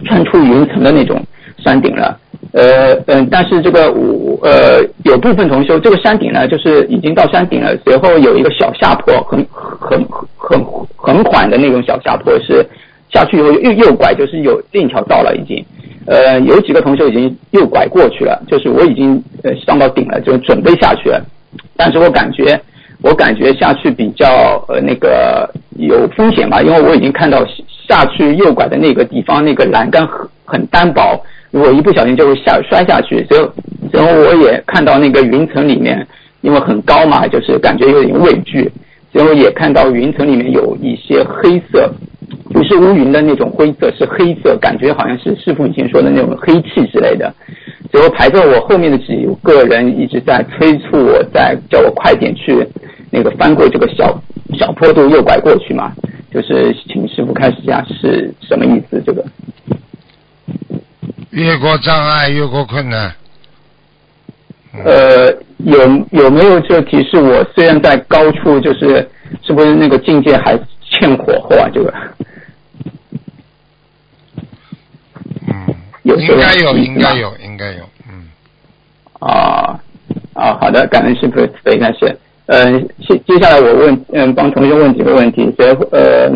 穿出云层的那种。山顶了，呃嗯，但是这个我呃有部分同修，这个山顶呢，就是已经到山顶了，随后有一个小下坡，很很很很缓的那种小下坡，是下去以后右右拐，就是有另一条道了已经，呃，有几个同学已经右拐过去了，就是我已经呃上到顶了，就准备下去了，但是我感觉我感觉下去比较呃那个有风险吧，因为我已经看到下去右拐的那个地方那个栏杆很很单薄。如果一不小心就会下摔下去，所以然后我也看到那个云层里面，因为很高嘛，就是感觉有点畏惧。然后也看到云层里面有一些黑色，不是乌云的那种灰色，是黑色，感觉好像是师傅以前说的那种黑气之类的。最后排在我后面的几个人一直在催促我，在叫我快点去那个翻过这个小小坡度右拐过去嘛，就是请师傅开始讲是什么意思？这个。越过障碍，越过困难。呃，有有没有就提示我？虽然在高处，就是是不是那个境界还欠火候啊？这个。嗯。有应该有，应该有，应该有。嗯。啊啊，好的，感恩师傅，非常是。嗯，接接下来我问，嗯，帮同学问几个问题，所以呃。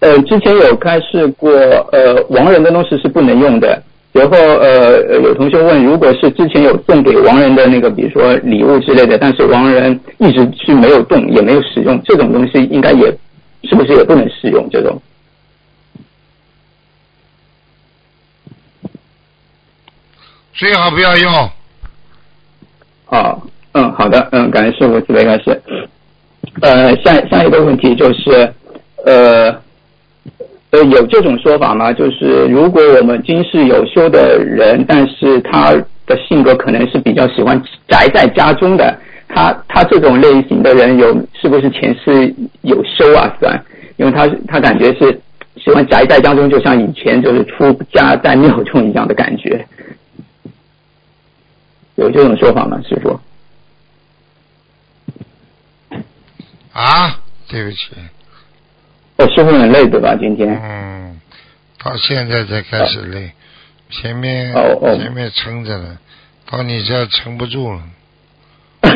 呃，之前有开示过，呃，亡人的东西是不能用的。然后，呃，有同学问，如果是之前有送给亡人的那个，比如说礼物之类的，但是亡人一直是没有动，也没有使用，这种东西应该也是不是也不能使用？这种最好不要用。啊，嗯，好的，嗯，感谢师傅，准备开始。呃，下下一个问题就是，呃。呃，有这种说法吗？就是如果我们今世有修的人，但是他的性格可能是比较喜欢宅在家中的，他他这种类型的人有是不是前世有修啊？算，因为他他感觉是喜欢宅在家中，就像以前就是出家在庙中一样的感觉，有这种说法吗？师傅？啊，对不起。我，师傅很累对吧？今天。嗯，到现在才开始累，前面哦哦前面撑着呢，到你这撑不住了。[LAUGHS]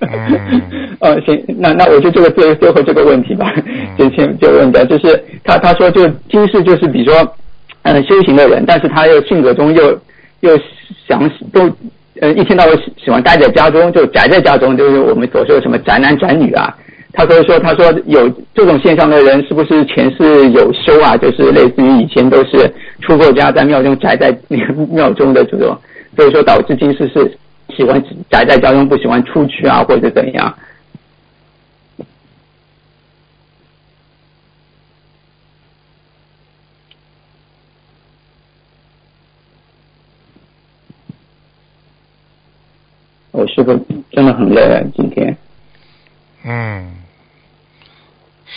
嗯，哦，行，那那我就这个最最后这个问题吧，就先就问的，就是他他说就今世就是比如说，嗯、修行的人，但是他又性格中又又想都呃一天到晚喜喜欢待在家中，就宅在家中，就是我们所说的什么宅男宅女啊。他所以说，他说有这种现象的人，是不是前世有修啊？就是类似于以前都是出过家，在庙中宅在那个庙中的这种，所以说导致今世是喜欢宅在家中，不喜欢出去啊，或者怎样？我师傅真的很累啊，今天。嗯，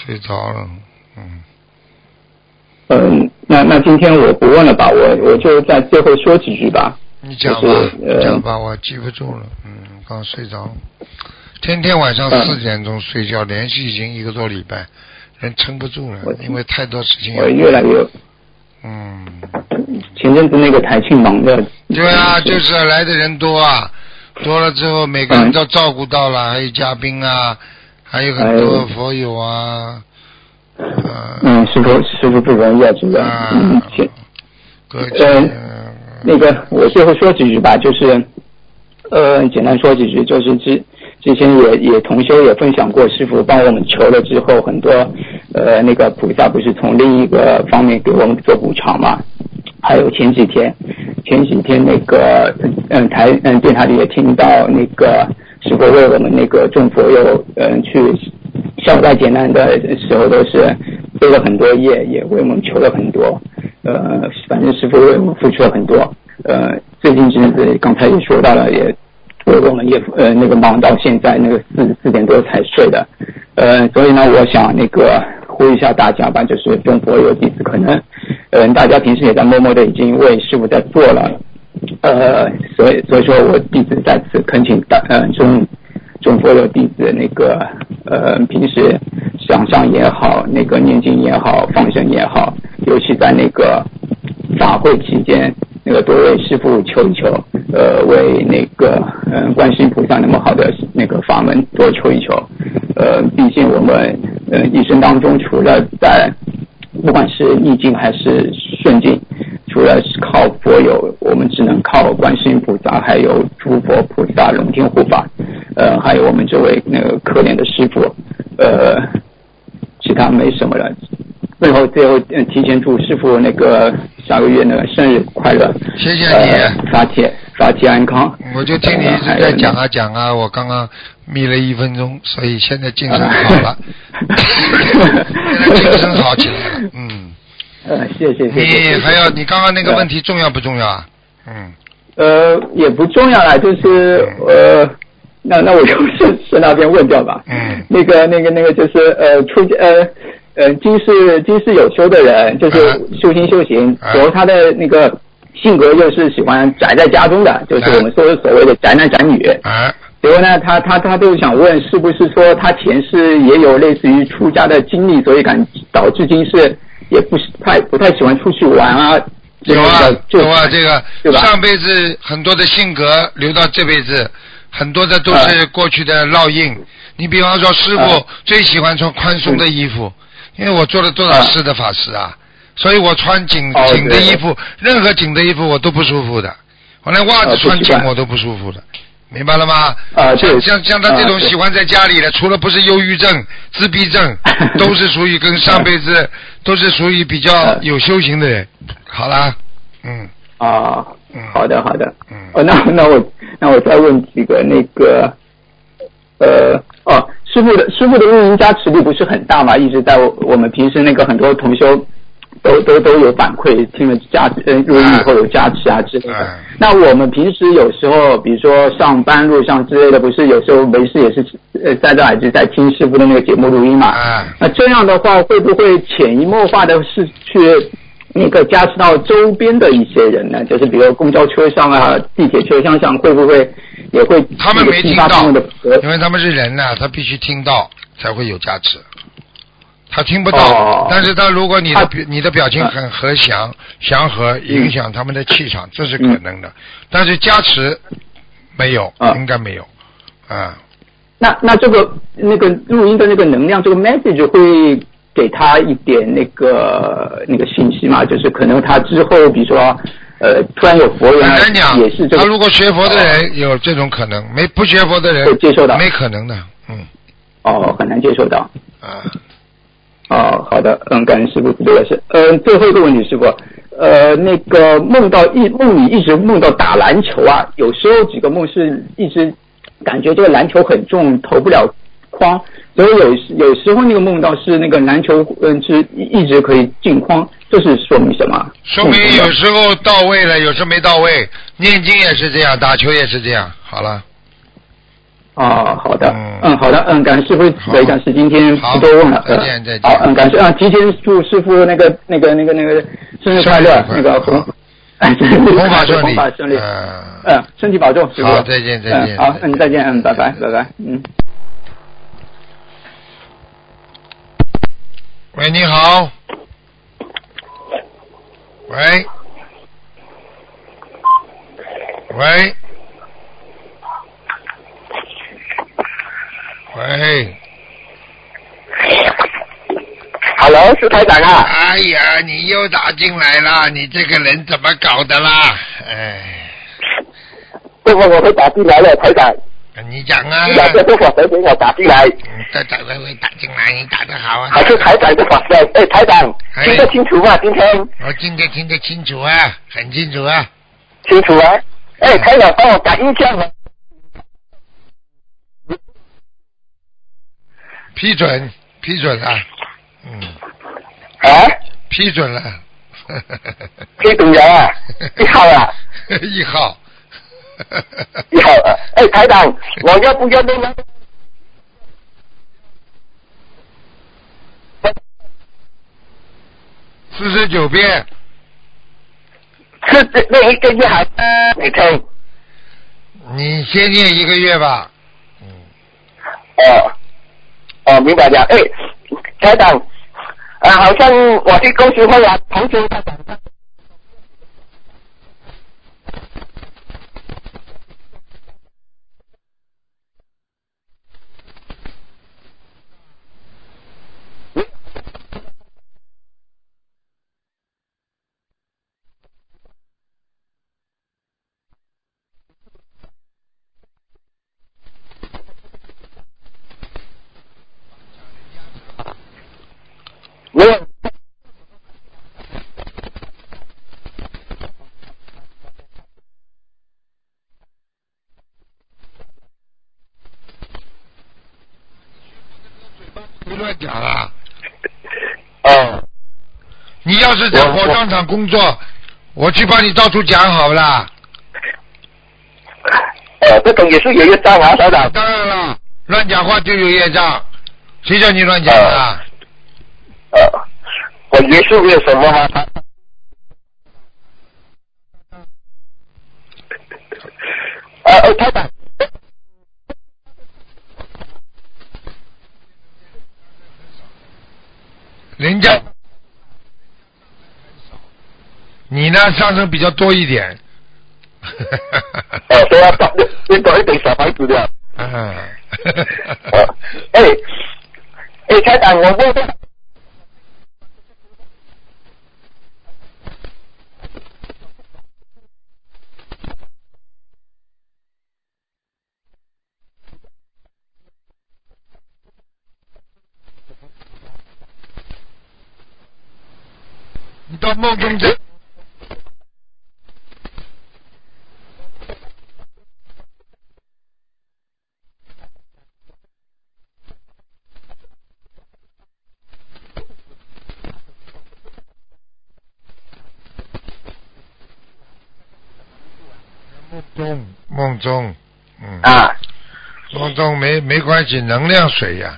睡着了，嗯。嗯，那那今天我不问了吧，我我就在最后说几句吧。你讲吧，讲吧，我记不住了，嗯，刚睡着了。天天晚上嗯四点钟睡觉，连续已经一个多礼拜，人撑不住了，因为太多事情我越来越，嗯，前阵子那个台庆忙的。对啊，就是啊来的人多啊，多了之后每个人都照顾到了，还有嘉宾啊，还有很多佛友啊，呃，嗯，师傅师傅不容易啊，这个。啊嗯，行。歌呃，那个我最后说几句吧，就是，呃，简单说几句，就是之之前也也同修也分享过，师傅帮我们求了之后，很多呃那个菩萨不是从另一个方面给我们做补偿嘛。还有前几天，前几天那个嗯台嗯电台里也听到那个师傅为我们那个众佛友嗯去消灾解难的时候，都是背了很多业，也为我们求了很多。呃，反正师傅为我们付出了很多。呃，最近这阵子刚才也说到了，也为我们也呃那个忙到现在那个四四点多才睡的。呃，所以呢，我想那个呼吁一下大家吧，就是中佛有弟子可能，嗯、大家平时也在默默的已经为师傅在做了。呃，所以所以说我弟子在此恳请大呃中中佛的弟子那个呃平时想上也好，那个念经也好，放生也好，尤其在那个法会期间，那个多为师傅求一求，呃，为那个嗯、呃观世音菩萨那么好的那个法门多求一求，呃，毕竟我们呃一生当中除了在不管是逆境还是顺境，除了是靠佛友，我们只能靠观世音菩萨，还有诸佛菩萨、龙天护法，呃，还有我们这位那个可怜的师傅，呃，其他没什么了。最后，最后呃提前祝师傅那个下个月那个生日快乐，谢谢呃你，法体法体安康。我就听你一直在讲啊讲啊，我刚刚眯了一分钟，所以现在精神好了，[LAUGHS] 现在精神好起来了，嗯。呃，[LAUGHS] 谢谢谢谢。你还要你刚刚那个问题重要不重要啊？嗯，呃，也不重要啦，就是呃，那那我就 [LAUGHS] 顺顺那边问掉吧。嗯。那个那个那个就是呃出呃呃今世今世有修的人，就是修心修行，然后他的那个性格又是喜欢宅在家中的，就是我们说的所谓的宅男宅女。啊。结果呢，他他他就想问，是不是说他前世也有类似于出家的经历，所以感导致今世也不是太不太喜欢出去玩啊？有啊有啊，这个上辈子很多的性格留到这辈子，很多的都是过去的烙印。你比方说，师傅最喜欢穿宽松的衣服，因为我做了多少世的法师啊，所以我穿紧哦紧的衣服，任何紧的衣服我都不舒服的，我连袜子穿紧我都不舒服的。明白了吗？啊对像像像他这种喜欢在家里的，除了不是忧郁症、自闭症，[LAUGHS] 都是属于跟上辈子都是属于比较有修行的人。好啦，嗯。啊，嗯，好的好的，嗯。哦，那那我那我再问几个那个，呃，哦，师傅的师傅的录音加持力不是很大嘛？一直在我我们平时那个很多同修都都都有反馈，听了加呃录音以后有加持啊之类的。哎那我们平时有时候，比如说上班路上之类的，不是有时候没事也是呃戴着耳机在听师傅的那个节目录音嘛？哎那这样的话，会不会潜移默化的是去那个加持到周边的一些人呢？就是比如公交车上啊、地铁车厢上，会不会也会他们没听到因为他们是人呐、他必须听到，才会有加持。他听不到，但是他如果你的你的表情很和祥祥和，影响他们的气场，这是可能的。但是加持没有，应该没有啊。那那这个那个录音的那个能量，这个 message 会给他一点那个那个信息嘛？就是可能他之后，比如说呃，突然有佛缘，也是这他如果学佛的人有这种可能，没不学佛的人会接受到，没可能的，嗯。哦，很难接受到啊。哦，好的，嗯，感恩师傅，这个是，呃，最后一个问题，师傅，呃，那个梦到一梦里一直梦到打篮球啊，有时候几个梦是一直感觉这个篮球很重，投不了框，所以有有时候那个梦到是那个篮球，嗯，是一直可以进框，这是说明什么？说明有时候到位了，有时候没到位，念经也是这样，打球也是这样，好了。哦，好的，嗯，好的，嗯，感谢师傅，一下是今天不多问了，再见再见。好，嗯，感谢啊，提前祝师傅那个那个那个那个生日快乐，那个红，[LAUGHS] 哎，红法顺利，红法顺利，嗯，身体保重，师傅。好，再见再见。好，嗯，再见，嗯，拜拜拜拜，嗯。喂，你好。喂。喂。喂，Hello，是台长啊！哎呀，你又打进来了，你这个人怎么搞的啦？哎，这会我会打进来了，台长。你讲啊！你讲这多少时间我打进来？嗯，这打会会打进来，你打得好啊！还是台长的法师？哎，台长听得清楚吗？今天我听得听得清楚啊，很清楚啊。清楚啊！哎，台长帮我打音响啊。批准，批准了，嗯，啊，批准了，[LAUGHS] 批准了啊，[LAUGHS] 一号啊，一号，[LAUGHS] 一号，哎，台长，我要不要那个？四十九遍，是那一个月还没听？你先念一个月吧，嗯，哦。明白了。哎，台长，啊，好像我的公司会啊，同学他讲的。没有。别乱讲啊！哦。你要是在火葬场工作，我去帮你到处讲好了。呃，这种也是有业障啊，校长。当然了，乱讲话就有业障，谁叫你乱讲的？呃，我也是没有什么吗人家，你呢？上升比较多一点。哦，对啊，你搞一点小孩子的。嗯。[LAUGHS] 哎，哎，太太，我问。到梦中去。梦中，梦中，嗯。啊。梦中没没关系，能量水呀。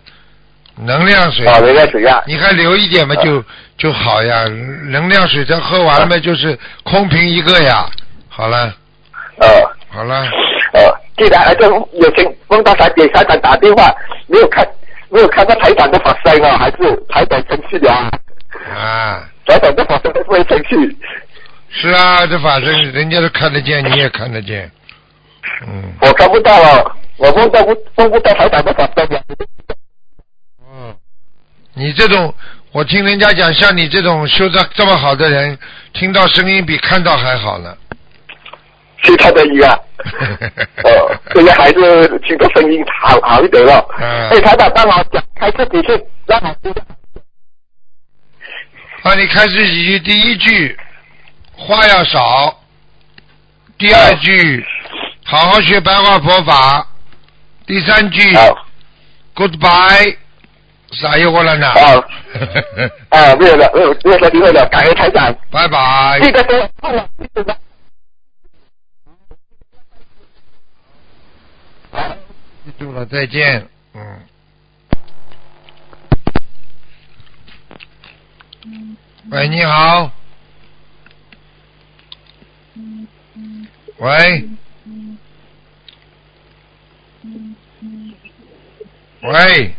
能量水，啊能量水呀，你还留一点嘛，就就好呀。能量水咱喝完了嘛，就是空瓶一个呀。好了。呃。好了。呃，既然还是有请翁大才给台长打电话，没有看，没有看到台长的发声啊，还是台长生气了啊？啊，台长的发声会不会生气？是啊，这法身人家都看得见，你也看得见。嗯。我看不到了，我梦到不梦不到台长的法身了。嗯，你这种，我听人家讲，像你这种修的这么好的人，听到声音比看到还好呢。去看的医院，[LAUGHS] 哦，这个孩子听到声音好好一点了。嗯。哎，台长帮我讲开始几句，让我知道。啊，你开始几句，第一句话要少，第二句好好学白话佛法，第三句 Goodbye，啥又过了呢？啊 [LAUGHS] 啊，没有了，没有了，没有了，感恩台长。拜拜。记住了，再见。嗯。喂，你好。喂。喂。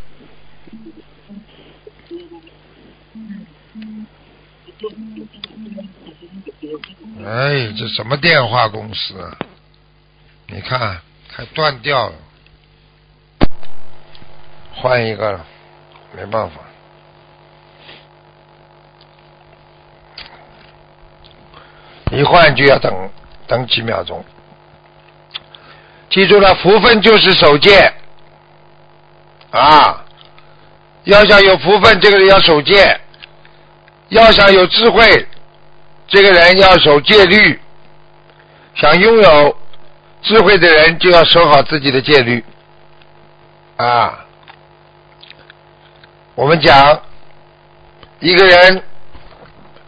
哎，这什么电话公司啊？你看，还断掉了。换一个了，没办法。一换就要等等几秒钟。记住了，福分就是守戒啊！要想有福分，这个人要守戒；要想有智慧，这个人要守戒律。想拥有智慧的人，就要守好自己的戒律啊！我们讲一个人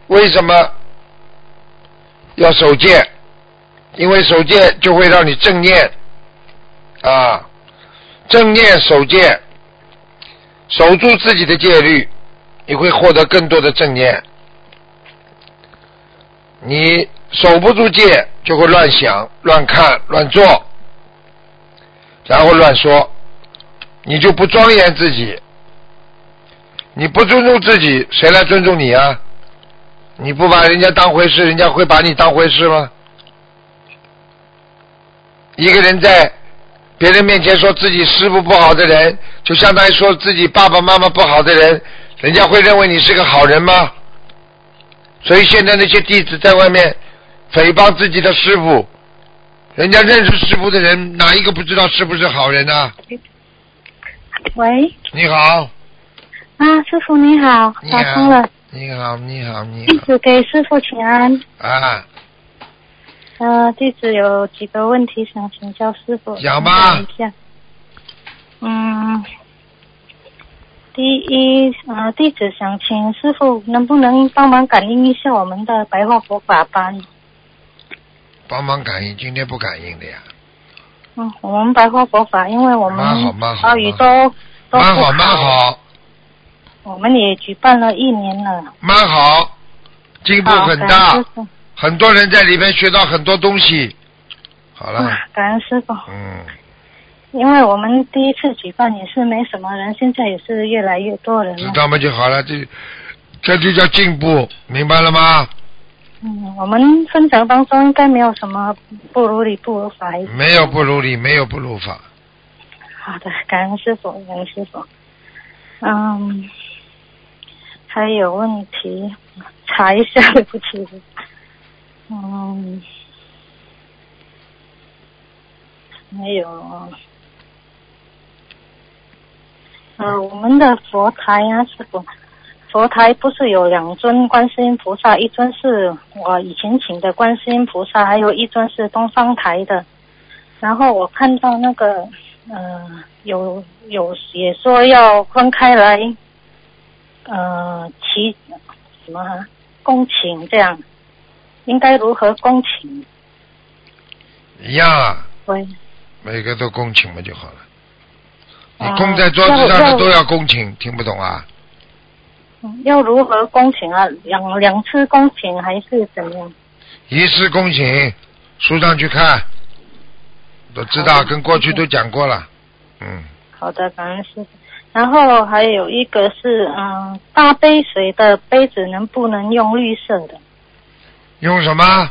为什么要守戒？因为守戒就会让你正念啊，正念守戒，守住自己的戒律，你会获得更多的正念。你守不住戒，就会乱想、乱看、乱做，然后乱说，你就不庄严自己。你不尊重自己，谁来尊重你啊？你不把人家当回事，人家会把你当回事吗？一个人在别人面前说自己师傅不好的人，就相当于说自己爸爸妈妈不好的人，人家会认为你是个好人吗？所以现在那些弟子在外面诽谤自己的师傅，人家认识师傅的人，哪一个不知道是不是好人呢？喂，你好，啊，师傅你好，打通了你好，，你好，你好，弟子给师傅请安。好啊，呃，弟子有几个问题想请教师傅，讲吧一下。嗯，第一，呃，弟子想请师傅能不能帮忙感应一下我们的白话佛法班？帮忙感应，今天不感应的呀，嗯，我们白话佛法，因为我们蛮好蛮好华语都都不蛮好蛮好，我们也举办了一年了，蛮好，进步很大很多人在里面学到很多东西。好了，啊感恩师傅。嗯，因为我们第一次举办也是没什么人，现在也是越来越多人了。知道吗就好了，这这就叫进步，明白了吗？嗯，我们分享当中应该没有什么不如理不如法。没有不如理，没有不如法。好的，感恩师傅，感恩师傅。嗯，还有问题，查一下，对不起。嗯，没有，呃，我们的佛台啊，师傅，佛台不是有两尊观世音菩萨，一尊是我以前请的观世音菩萨，还有一尊是东方台的。然后我看到那个呃，有有也说要分开来，呃，祈什么啊恭请这样，应该如何恭请？一样啊，喂，每个都恭请嘛就好了。你啊供在桌子上的都要恭请，听不懂啊？嗯要如何恭请啊？两两次恭请还是怎样？一次恭请，书上去看，都知道，跟过去都讲过了。嗯，好的，感恩师傅。然后还有一个是，嗯，大杯水的杯子能不能用绿色的？用什么？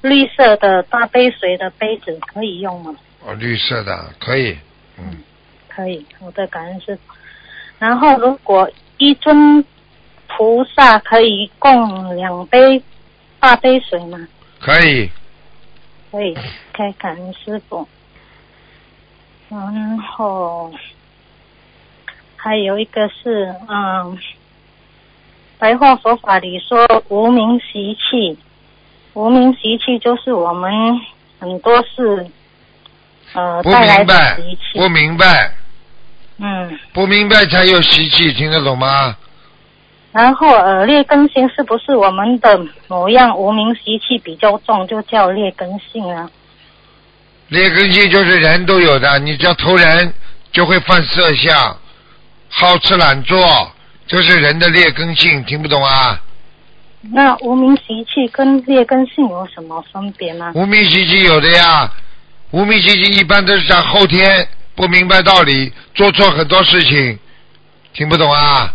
绿色的大杯水的杯子可以用吗？哦，绿色的可以。嗯可以，我的感恩师。然后，如果一尊菩萨可以供两杯大杯水吗？可以。可以，可以感恩师傅。然后还有一个是，嗯，白话佛法里说无名习气，无名习气就是我们很多事，呃，不带来的明白不明白，嗯，不明白才有习气，听得懂吗？然后呃，劣根性是不是我们的某样无名习气比较重，就叫劣根性啊？劣根性就是人都有的，你只要投人，就会犯色相，好吃懒做，这是人的劣根性，听不懂啊？那无名习气跟劣根性有什么分别吗？无名习气有的呀，无名习气一般都是在后天不明白道理，做错很多事情，听不懂啊？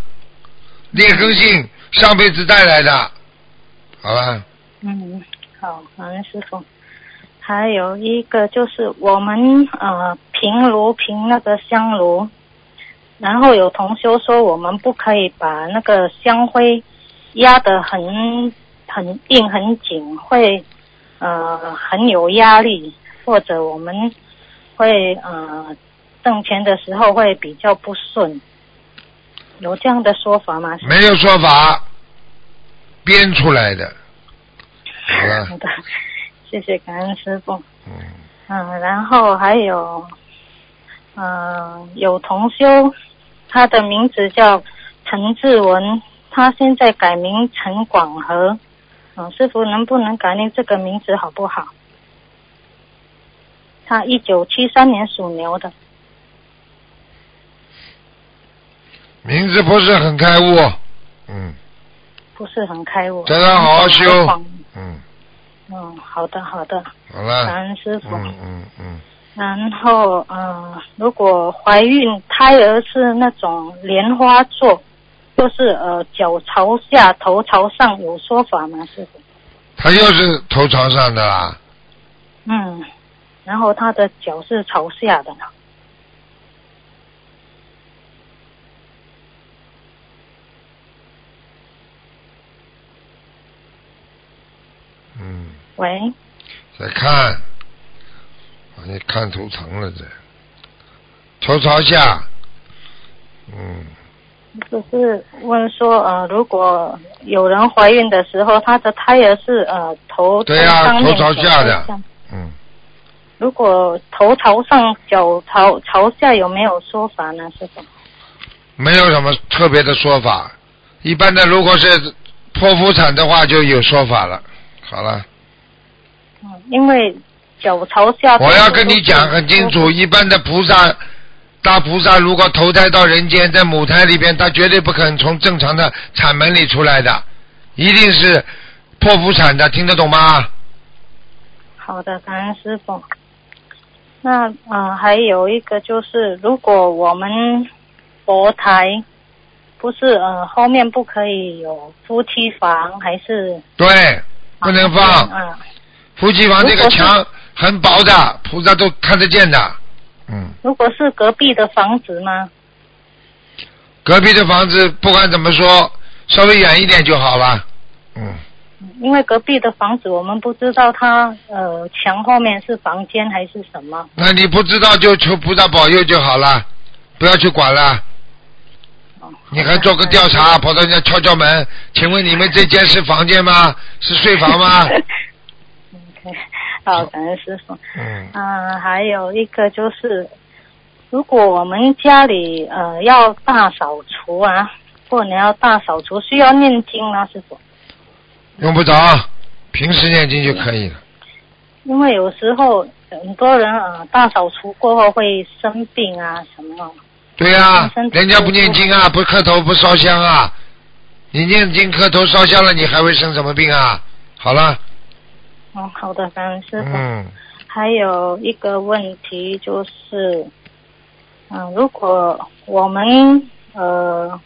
劣根性上辈子带来的，好了，嗯，好，感恩师傅。还有一个就是我们呃平炉平那个香炉，然后有同修说我们不可以把那个香灰压得很很硬很紧，会呃很有压力，或者我们会呃挣钱的时候会比较不顺，有这样的说法吗？没有说法，编出来的，好了，[LAUGHS] 好的，谢谢感恩师傅。嗯，然后还有，嗯、有同修，他的名字叫陈志文，他现在改名陈广和。嗯，师傅能不能改念这个名字好不好？他一九七三年属牛的。名字不是很开悟，嗯，不是很开悟。叫他好好修嗯，嗯，好的好的，好了，感恩师傅。嗯嗯嗯，然后，呃，如果怀孕胎儿是那种莲花座，就是呃脚朝下头朝上，有说法吗？师傅？他又是头朝上的啦，嗯，然后他的脚是朝下的。嗯，喂，再看，我你看图腾了这，头朝下，嗯，只是问说，呃，如果有人怀孕的时候，她的胎儿是呃头对呀、头朝下的嗯，如果头朝上，脚朝朝下，有没有说法呢？师傅？没有什么特别的说法，一般的如果是剖腹产的话就有说法了。好了，嗯，因为我要跟你讲很清楚，一般的菩萨。大菩萨如果投胎到人间，在母胎里边，他绝对不可能从正常的产门里出来的，一定是剖腹产的，听得懂吗？好的，感恩师傅。那呃，还有一个就是，如果我们佛台不是呃后面不可以有夫妻房，还是对，不能放。嗯，夫妻房这个墙很薄的，菩萨都看得见的。嗯，如果是隔壁的房子吗？隔壁的房子不管怎么说，稍微远一点就好了。嗯，因为隔壁的房子我们不知道它呃墙后面是房间还是什么。那你不知道就求菩萨保佑就好了，不要去管了。你还做个调查，跑到人家敲敲门，请问你们这间是房间吗？是睡房吗？[LAUGHS] 好，感恩师傅。嗯。啊、还有一个就是，如果我们家里呃要大扫除啊，过年要大扫除，需要念经吗，师傅？用不着，平时念经就可以了。因为有时候很多人啊、呃大扫除过后会生病啊什么。对呀、人家不念经啊，不磕头不烧香啊，你念经磕头烧香了，你还会生什么病啊？好了，哦，好的，感恩师傅。嗯，还有一个问题就是，嗯，如果我们呃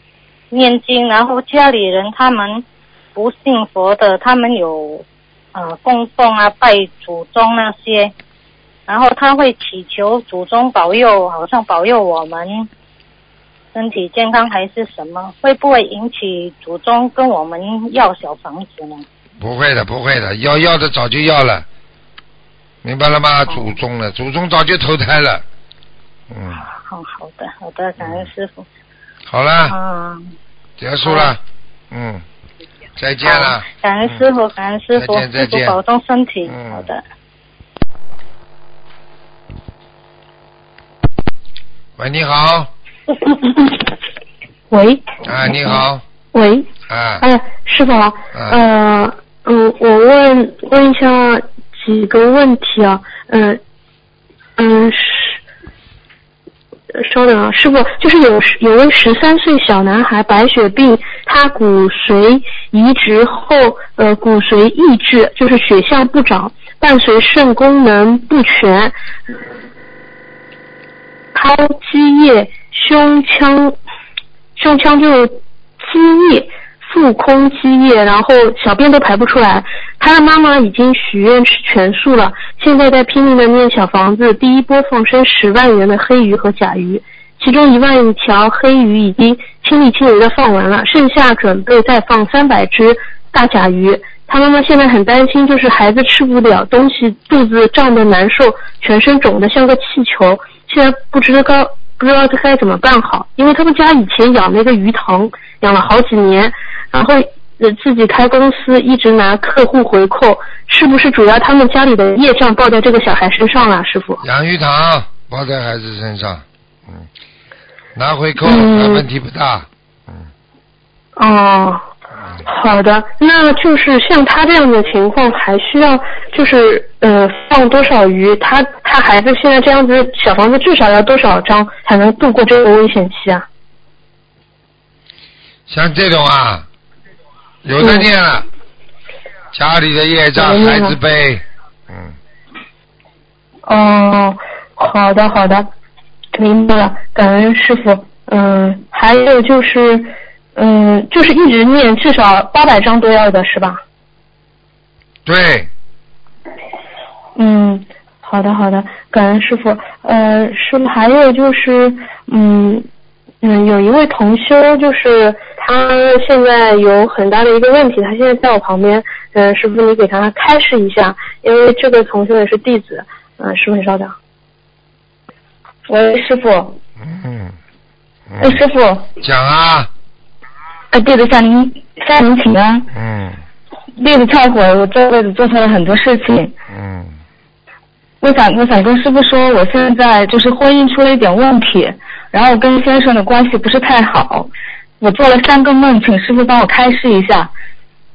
念经，然后家里人他们不信佛的，他们有呃供奉啊、拜祖宗那些，然后他会祈求祖宗保佑，好像保佑我们身体健康还是什么，会不会引起祖宗跟我们要小房子呢？不会的，不会的，要要的早就要了，明白了吗？祖宗了，祖宗早就投胎了，嗯。好好的，好的，感恩师傅。好了，嗯，结束了，嗯，再见了。感恩师傅，感恩师傅，再见，师傅保重身体。嗯。好的。喂，你好，喂，啊，你好，喂，啊，哎，师傅啊，呃，嗯，我问问一下几个问题啊，嗯、嗯，是，稍等啊，师傅，就是有有位十三岁小男孩白血病，他骨髓移植后，呃，骨髓抑制，就是血象不长，伴随肾功能不全，掏积液，胸腔胸腔就积液，腹空积液，然后小便都排不出来。他的妈妈已经许愿吃全素了，现在在拼命的念小房子，第一波放生十万元的黑鱼和甲鱼，其中一万条黑鱼已经亲力亲为的放完了，剩下准备再放三百只大甲鱼。他妈妈现在很担心，就是孩子吃不了东西，肚子胀得难受，全身肿得像个气球，现在不知道该不知道该怎么办好。因为他们家以前养那个鱼塘，养了好几年，然后呃自己开公司，一直拿客户回扣，是不是主要他们家里的业障报在这个小孩身上了，师傅？养鱼塘包在孩子身上，嗯，拿回扣，嗯那问题不大，哦，好的，那就是像他这样的情况，还需要就是呃放多少鱼？他他孩子现在这样子，小房子至少要多少张才能度过这个危险期啊？像这种啊，有的念了，家里的业障孩子背，嗯哦，好的好的，明白了，感恩师傅。嗯，还有就是，嗯，就是一直念至少八百张都要的是吧？对，嗯，好的好的，感恩师傅。呃，师傅还有就是，嗯嗯，有一位同修，就是他现在有很大的一个问题，他现在在我旁边，嗯、师傅你给他开示一下，因为这个同学也是弟子，嗯、师傅你稍等。喂，师傅，嗯，哎，师傅，讲啊，哎，弟子向您向您请安，嗯弟子忏悔，我这辈子做错了很多事情。嗯，我想，我想跟师傅说，我现在就是婚姻出了一点问题，然后跟先生的关系不是太好。我做了三个梦，请师傅帮我开示一下。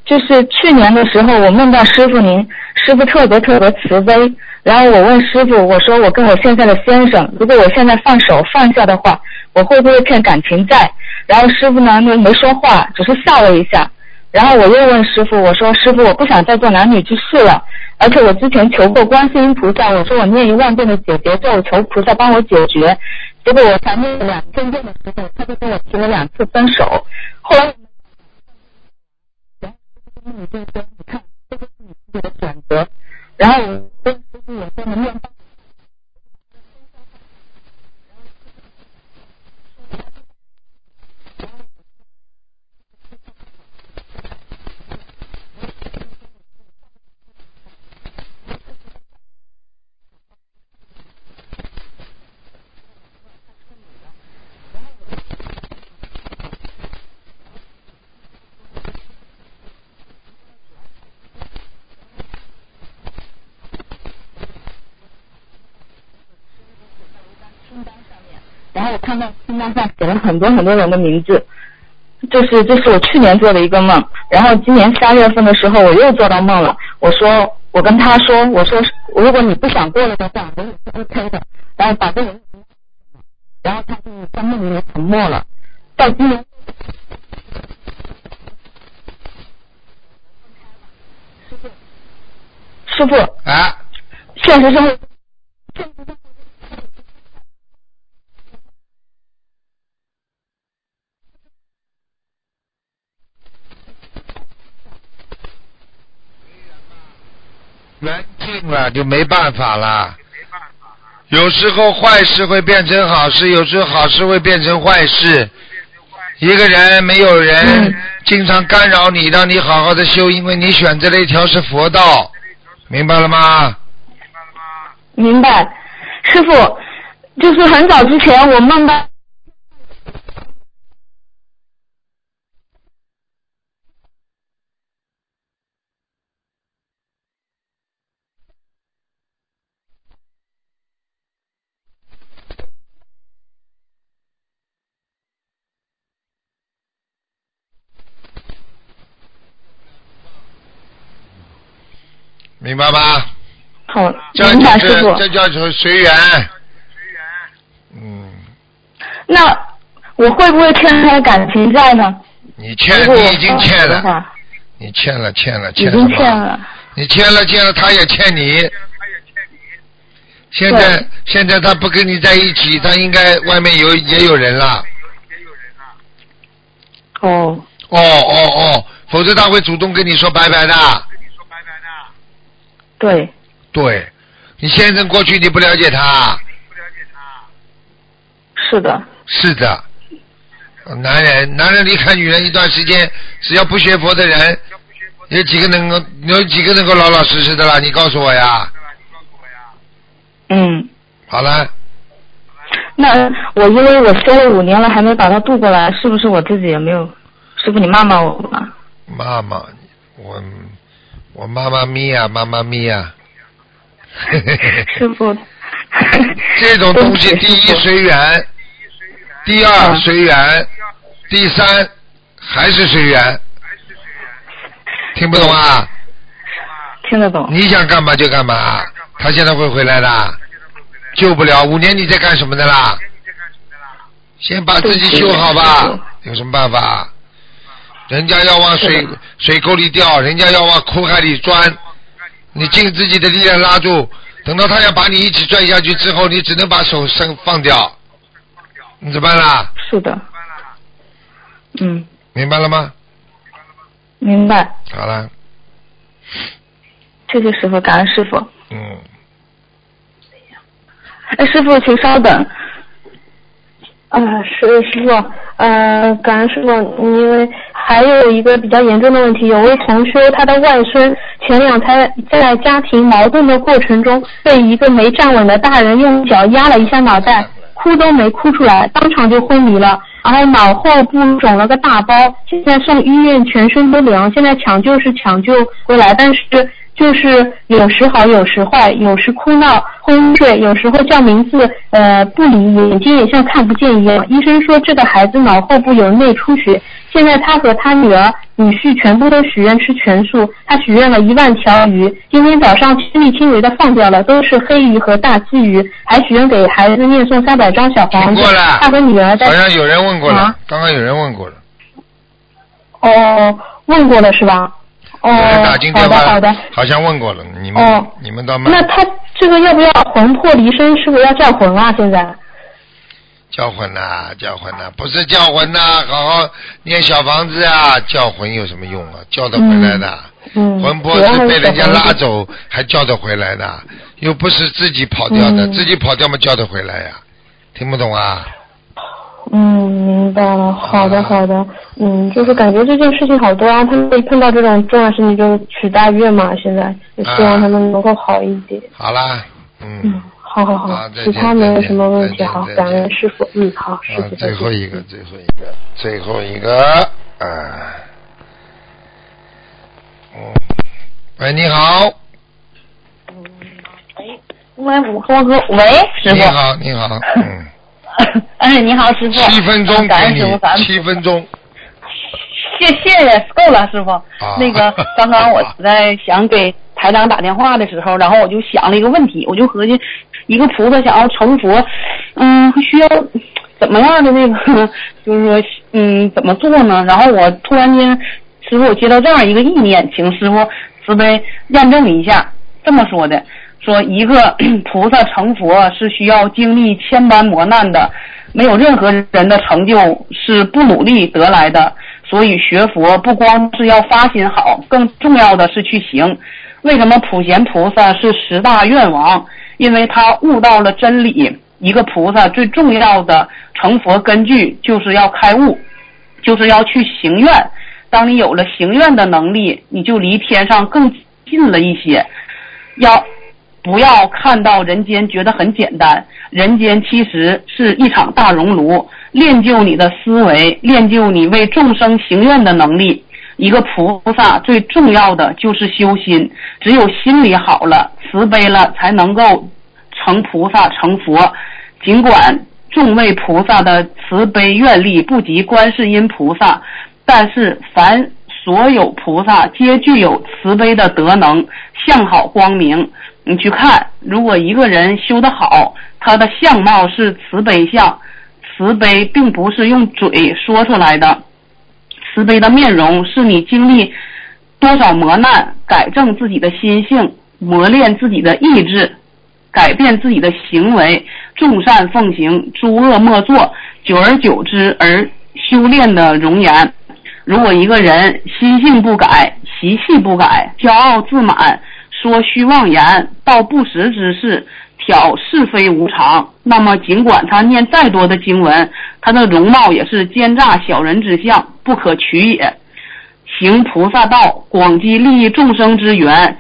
就是去年的时候，我梦到师傅您，师傅特别特别慈悲。然后我问师傅，我说我跟我现在的先生，如果我现在放手放下的话，我会不会欠感情债？然后师傅呢，没没说话，只是笑了一下。然后我又问师傅，我说师傅，我不想再做男女之事了，而且我之前求过观世音菩萨，我说我念一万遍的解结咒，求菩萨帮我解决。结果我谈了两天见的时候，他就跟我提了两次分手。后来，然后你就说，你看，这就是你自己的选择。然后我跟师傅也说，能念到。然后上写了很多很多人的名字，就是这是我去年做的一个梦，然后今年三月份的时候我又做到梦了。我说我跟他说，我说如果你不想过了的话，我也是 OK 的。然后把这个，然后他就在梦里面沉默了。到今年，师傅，啊，现实生活。缘尽了就没办法了。有时候坏事会变成好事，有时候好事会变成坏事。一个人没有人经常干扰你，让你好好的修，因为你选择了一条是佛道，明白了吗？明白，师傅，就是很早之前我梦到。明白吧？好，这明白，就是师傅。这叫做随缘。嗯，那我会不会欠他的感情债呢？你欠，你已经欠了，你欠了，欠了，已经欠什么？欠了。你欠了，欠了，他也欠你。现在现在他不跟你在一起，他应该外面有也有人了。哦。哦哦哦，否则他会主动跟你说拜拜的。对。对，你先生过去你不了解他。是的。是的，男人男人离开女人一段时间，只要不学佛的人，有几个能够有几个能够老老实实的啦？你告诉我呀。嗯。好了，那我因为我修了五年了，还没把它渡过来，是不是我自己也没有？师傅，你骂骂我吧。妈妈，我我妈妈咪呀，妈妈咪呀。[LAUGHS] 师傅。[LAUGHS] 这种东西，第一随缘，第二随缘，第三还是随缘。听不懂啊？听得懂。你想干嘛就干嘛，他现在会回来的，救不了。五年你在干什么的啦？先把自己修好吧，有什么办法？人家要往水水沟里掉，人家要往苦海里钻，你尽自己的力量拉住。等到他要把你一起拽下去之后，你只能把手伸放掉，你怎么办啦？是的。嗯，明白了吗？明白。好了，谢谢师傅，感恩师傅。嗯，哎，师傅，请稍等。啊，师师傅，呃，感恩师傅，因为还有一个比较严重的问题，有位同修他的外孙前两天在家庭矛盾的过程中，被一个没站稳的大人用脚压了一下脑袋，哭都没哭出来，当场就昏迷了，然后脑后部肿了个大包，现在送医院全身都凉，现在抢救是抢救回来，但是。就是有时好，有时坏，有时哭闹、昏睡，有时候叫名字，呃，不理，眼睛也像看不见一样。医生说这个孩子脑后部有内出血。现在他和他女儿、女婿全部都许愿吃全素，他许愿了一万条鱼，今天早上亲力亲为的放掉了，都是黑鱼和大鲫鱼，还许愿给孩子念诵三百张小黄。过了。他和女儿在。好像有人问过了，啊刚刚有人问过了。哦，问过了是吧？哦，有人打进电话，好的好的。好像问过了，你们、哦你们倒慢那他这个要不要魂魄离身？是不是要叫魂啊？现在？叫魂呐、叫魂呐、不是叫魂呐、好好念小房子啊，叫魂有什么用啊？叫得回来的，嗯，魂魄是被人家拉走还叫得回来的，又不是自己跑掉的，嗯自己跑掉嘛叫得回来呀？听不懂啊？嗯，明白了。好的，好的。嗯，就是感觉这件事情好多啊，他们一碰到这种重要事情就取大愿嘛。现在也希望他们能够好一点。好啦，嗯，嗯，好好好其他没有什么问题。再见好再，见感恩师傅。嗯，好，师啊傅，再见。最后一个，最后一个，最后一个，啊，嗯，喂，你好，喂，我和喂，师傅。你好，你好，嗯，[LAUGHS] 哎，你好，师傅。七分钟给感恩师傅，你感，恩七分钟，谢谢谢，够了，师傅。啊那个，[LAUGHS] 刚刚我在想给台长打电话的时候，然后我就想了一个问题，我就合计，一个菩萨想要成佛，嗯，需要怎么样的那个，就是说，嗯，怎么做呢？然后我突然间，师傅，我接到这样一个意念，请师傅慈悲验证一下，这么说的。说一个 [CLEARS THROAT] 菩萨成佛是需要经历千般磨难的，没有任何人的成就是不努力得来的。所以学佛不光是要发心好，更重要的是去行。为什么普贤菩萨是十大愿王？因为他悟到了真理。一个菩萨最重要的成佛根据就是要开悟，就是要去行愿。当你有了行愿的能力，你就离天上更近了一些。要不要看到人间觉得很简单？人间其实是一场大熔炉，练就你的思维，练就你为众生行愿的能力。一个菩萨最重要的就是修心，只有心里好了，慈悲了，才能够成菩萨成佛。尽管众位菩萨的慈悲愿力不及观世音菩萨，但是凡所有菩萨皆具有慈悲的德能，相好光明。你去看，如果一个人修得好，他的相貌是慈悲相，慈悲并不是用嘴说出来的，慈悲的面容是你经历多少磨难，改正自己的心性，磨练自己的意志。改变自己的行为，众善奉行，诸恶莫作，久而久之而修炼的容颜。如果一个人心性不改，习气不改，骄傲自满，说虚妄言，道不实之事，挑是非无常，那么尽管他念再多的经文，他的容貌也是奸诈小人之相，不可取也。行菩萨道，广积利益众生之缘，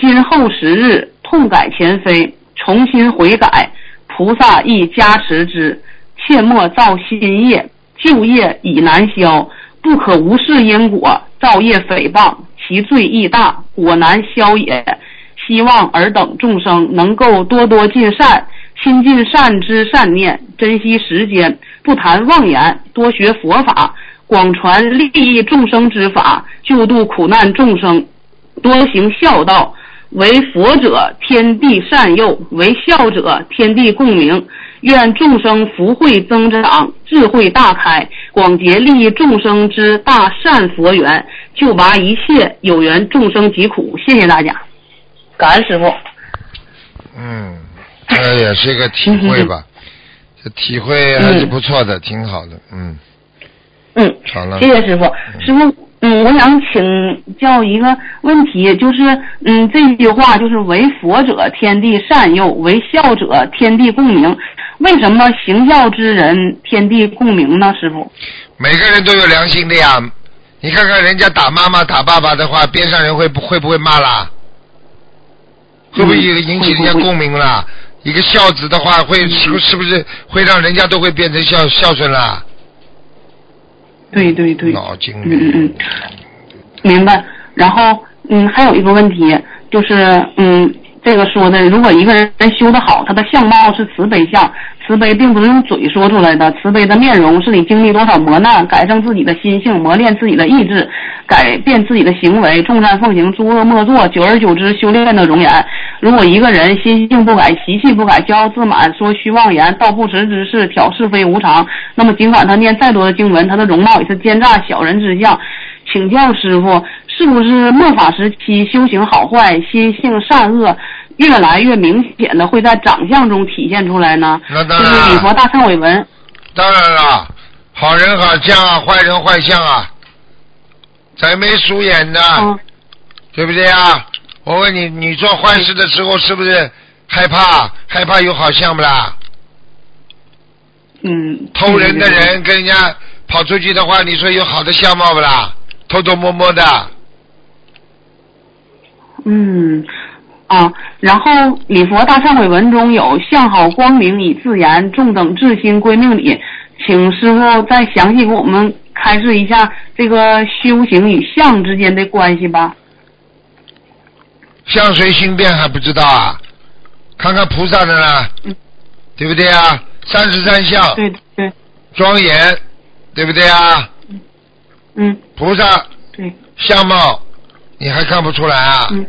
今后时日，痛改前非。重新悔改，菩萨亦加持之。切莫造新业，旧业已难消，不可无视因果。造业诽谤，其罪亦大，果难消也。希望尔等众生能够多多尽善，亲近善知善念，珍惜时间，不谈妄言，多学佛法，广传利益众生之法，救度苦难众生，多行孝道。为佛者，天地善佑；为孝者，天地共鸣。愿众生福慧增长，智慧大开，广结利益众生之大善佛缘，救拔一切有缘众生疾苦。谢谢大家，感恩师傅。嗯，这也是一个体会吧，[LAUGHS] 这体会还是不错的，挺好的。嗯。嗯。好了。谢谢师傅，师傅。嗯，我想请教一个问题，就是嗯，这句话就是“为佛者，天地善佑；为孝者，天地共鸣”。为什么行孝之人天地共鸣呢？师傅，每个人都有良心的呀。你看看人家打妈妈、打爸爸的话，边上人会不会不会骂啦？会不会引起人家共鸣啦？一个孝子的话，会是是不是会让人家都会变成孝孝顺啦？对对对，脑筋，嗯嗯嗯，明白。然后嗯，还有一个问题就是，嗯，这个说的，如果一个人修得好，他的相貌是慈悲相，慈悲并不是用嘴说出来的，慈悲的面容是你经历多少磨难，改正自己的心性，磨练自己的意志，改变自己的行为，众善奉行，诸恶莫作，久而久之修炼的容颜。如果一个人心性不改，习气不改，骄傲自满，说虚妄言，道不实之事，挑是非无常，那么尽管他念再多的经文，他的容貌也是奸诈小人之相。请教师傅，是不是末法时期修行好坏、心性善恶越来越明显的会在长相中体现出来呢？那当然。就是礼佛大忏悔文。当然了，好人好相啊，坏人坏相啊，贼眉鼠眼的，对不对啊？我问你，你做坏事的时候是不是害怕？害怕有好相不啦？嗯。偷人的人跟人家跑出去的话，你说有好的相貌不啦？偷偷摸摸的。嗯，啊，然后礼佛大忏悔文中有“相好光明以自然，众等至心归命礼”，请师傅再详细给我们开示一下这个修行与相之间的关系吧。相随心变还不知道啊？看看菩萨的呢，对不对啊？三十三相，对对，庄严，对不对啊？嗯。菩萨。对。相貌，你还看不出来啊？嗯。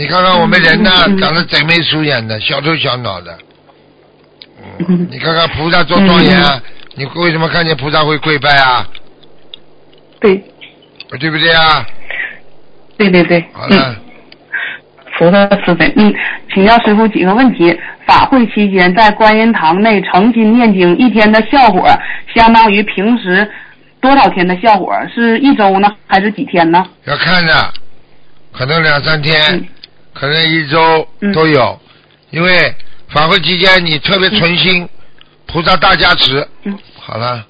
你看看我们人呢，长得贼眉鼠眼的，小头小脑的。嗯。你看看菩萨做庄严啊！你为什么看见菩萨会跪拜啊？对。对不对啊？对对对。好了。菩萨慈悲，嗯，请教师傅几个问题。法会期间在观音堂内诚心念经，一天的效果相当于平时多少天的效果？是一周呢，还是几天呢？要看着，可能两三天，嗯可能一周都有，因为法会期间你特别存心，菩萨大加持。嗯，好了，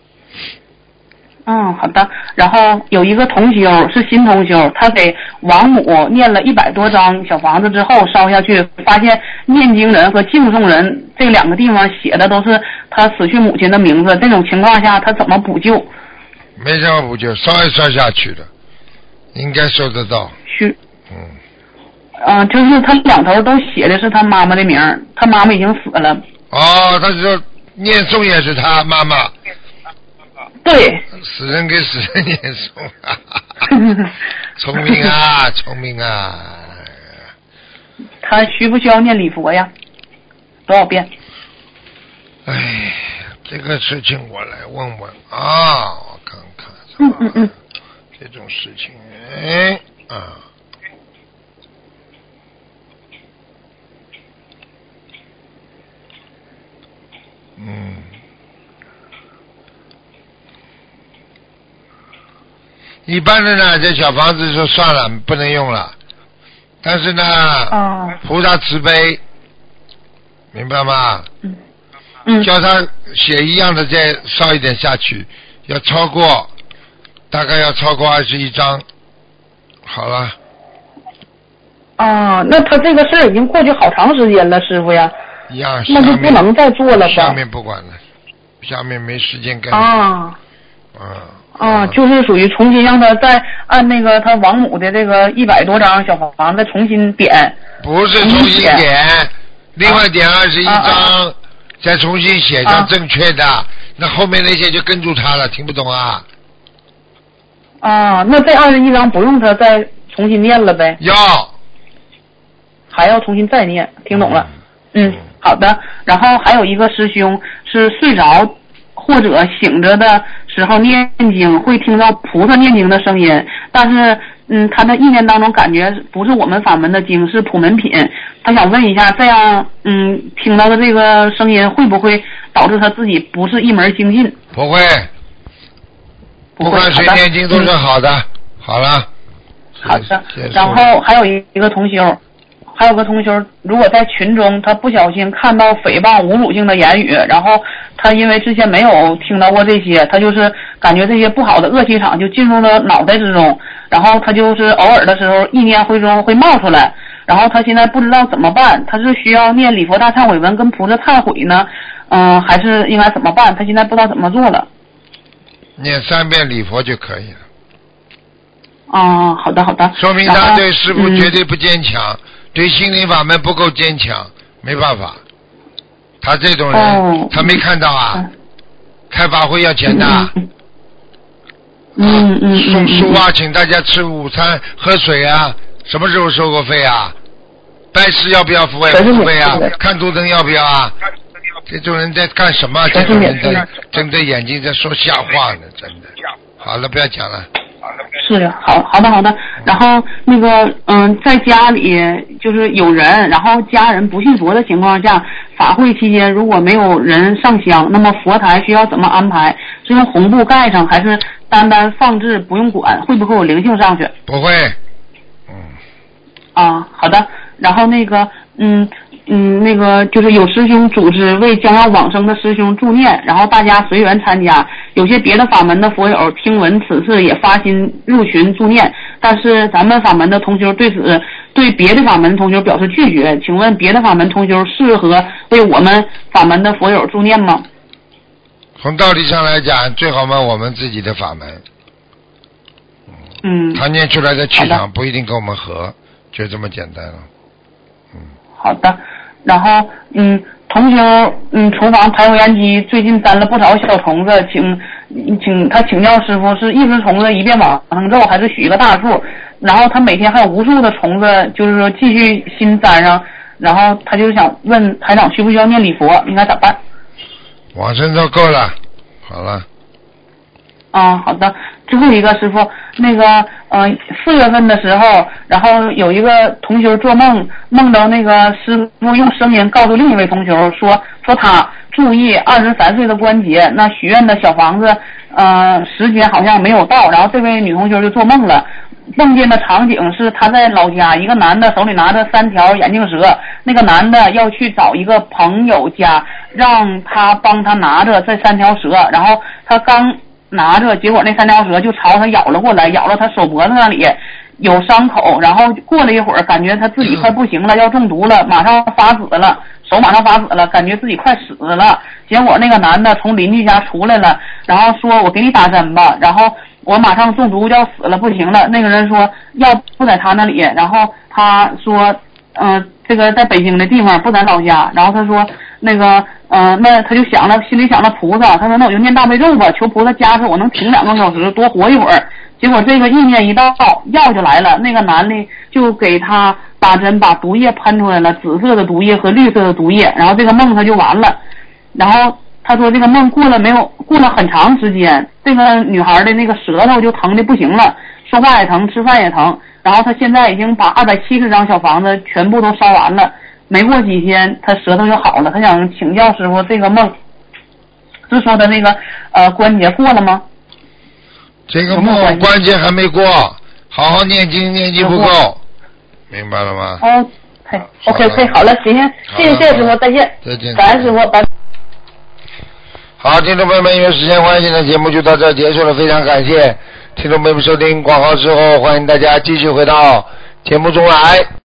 嗯，好的。然后有一个同修是新同修，他给王母念了一百多张小房子之后烧下去，发现念经人和敬诵人这两个地方写的都是他死去母亲的名字。这种情况下，他怎么补救？没什么补救，烧一烧下去的，应该收得到。需嗯，嗯、就是他两头都写的是他妈妈的名儿，他妈妈已经死了。哦，他说念诵也是他妈妈。对。死人给死人念诵，[LAUGHS] 聪明啊，聪明啊。他需不需要念礼佛呀？多少遍？哎，这个事情我来问问啊，我看看嗯嗯嗯。这种事情，哎啊。嗯，一般的呢，这小房子说算了，不能用了。但是呢，哦菩萨慈悲，明白吗？嗯嗯。叫他写一样的再烧一点下去，要超过，大概要超过二十一张。好了，哦，那他这个事儿已经过去好长时间了，师傅呀。一样。那就不能再做了吧下面不管了，下面没时间干。啊嗯，啊，就是属于重新让他再按那个他王母的这个一百多张小房子重新点。不是重新点，另外点二十一张，再重新写上正确的，那后面那些就跟住他了，听不懂啊？啊，那这二十一张不用他再重新念了呗？要。还要重新再念，听懂了？嗯，好的。然后还有一个师兄是睡着或者醒着的时候念经，会听到菩萨念经的声音，但是嗯，他的意念当中感觉不是我们法门的经，是普门品。他想问一下，这样嗯听到的这个声音会不会导致他自己不是一门精进？不会，不管谁念经都是好的。好了，好的，然后还有一个同修，还有个同学，如果在群中他不小心看到诽谤、侮辱性的言语，然后他因为之前没有听到过这些，他就是感觉这些不好的恶气场就进入了脑袋之中，然后他就是偶尔的时候意念会中会冒出来，然后他现在不知道怎么办，他是需要念礼佛大忏悔文跟菩萨忏悔呢，嗯、还是应该怎么办？他现在不知道怎么做了。念三遍礼佛就可以了，哦、好的好的。说明他对师傅嗯绝对不坚强，对心灵法门不够坚强，没办法。他这种人，哦他没看到啊，开法会要钱的。嗯嗯送书啊，请大家吃午餐、喝水啊，什么时候收过费啊？拜师要不要付费？啊免费的？看图腾要不要啊？这种人在干什么？这种人在睁着眼睛在说瞎话呢，真的。好了，不要讲了。是的，好好的好的。然后那个嗯，在家里就是有人，然后家人不信佛的情况下，法会期间如果没有人上香，那么佛台需要怎么安排？是用红布盖上，还是单单放置不用管？会不会有灵性上去？不会，嗯啊，好的。然后那个，嗯嗯，那个就是有师兄组织为将要往生的师兄助念，然后大家随缘参加。有些别的法门的佛友听闻此事也发心入群助念，但是咱们法门的同修对此对别的法门同修表示拒绝。请问别的法门同修适合为我们法门的佛友助念吗？从道理上来讲，最好嘛我们自己的法门，嗯，他念出来的气好场不一定跟我们合，就这么简单了。好的，然后嗯，同修嗯，厨房排油烟机最近粘了不少小虫子，请请他请教师傅是一只虫子一遍往上咒，还是许一个大数？然后他每天还有无数的虫子，就是说继续新粘上，然后他就想问台长需不需要念礼佛，应该咋办？往生咒够了，好了，啊，好的。最后一个师傅，那个呃，四月份的时候，然后有一个同学做梦，梦到那个师傅用声音告诉另一位同学说，说他注意二十三岁的关节，那许愿的小房子，呃，时间好像没有到，然后这位女同学就做梦了，梦见的场景是他在老家，一个男的手里拿着三条眼镜蛇，那个男的要去找一个朋友家，让他帮他拿着这三条蛇，然后他刚拿着，结果那三条蛇就朝他咬了过来，咬了他手脖子那里有伤口，然后过了一会儿，感觉他自己快不行了，要中毒了，马上发紫了，手马上发紫了，感觉自己快死了。结果那个男的从邻居家出来了，然后说：“我给你打针吧。”然后我马上中毒要死了，不行了。那个人说药不在他那里，然后他说：“嗯、这个在北京的地方不在老家。”然后他说：“那个，嗯、那他就想了，心里想了菩萨，他说那我就念大悲咒吧，求菩萨加持我能挺两个小时，多活一会儿。”结果这个意念一到，药就来了。那个男的就给他打针，把毒液喷出来了，紫色的毒液和绿色的毒液，然后这个梦他就完了。然后他说这个梦过了没有？过了很长时间，这个女孩的那个舌头就疼的不行了，说饭也疼，吃饭也疼。然后他现在已经把二百七十张小房子全部都烧完了，没过几天他舌头就好了。他想请教师傅，这个梦是说的那个呃关节过了吗？这个梦关节还没过，好好念经，念经不够，明白了吗？哦，嘿，OK OK，好了，行行，谢谢谢谢师傅，再见，再见。感恩师傅，拜。好，听众朋友们，因为时间关系呢，节目就到这儿结束了，非常感谢听众朋友们收听广告之后，欢迎大家继续回到节目中来。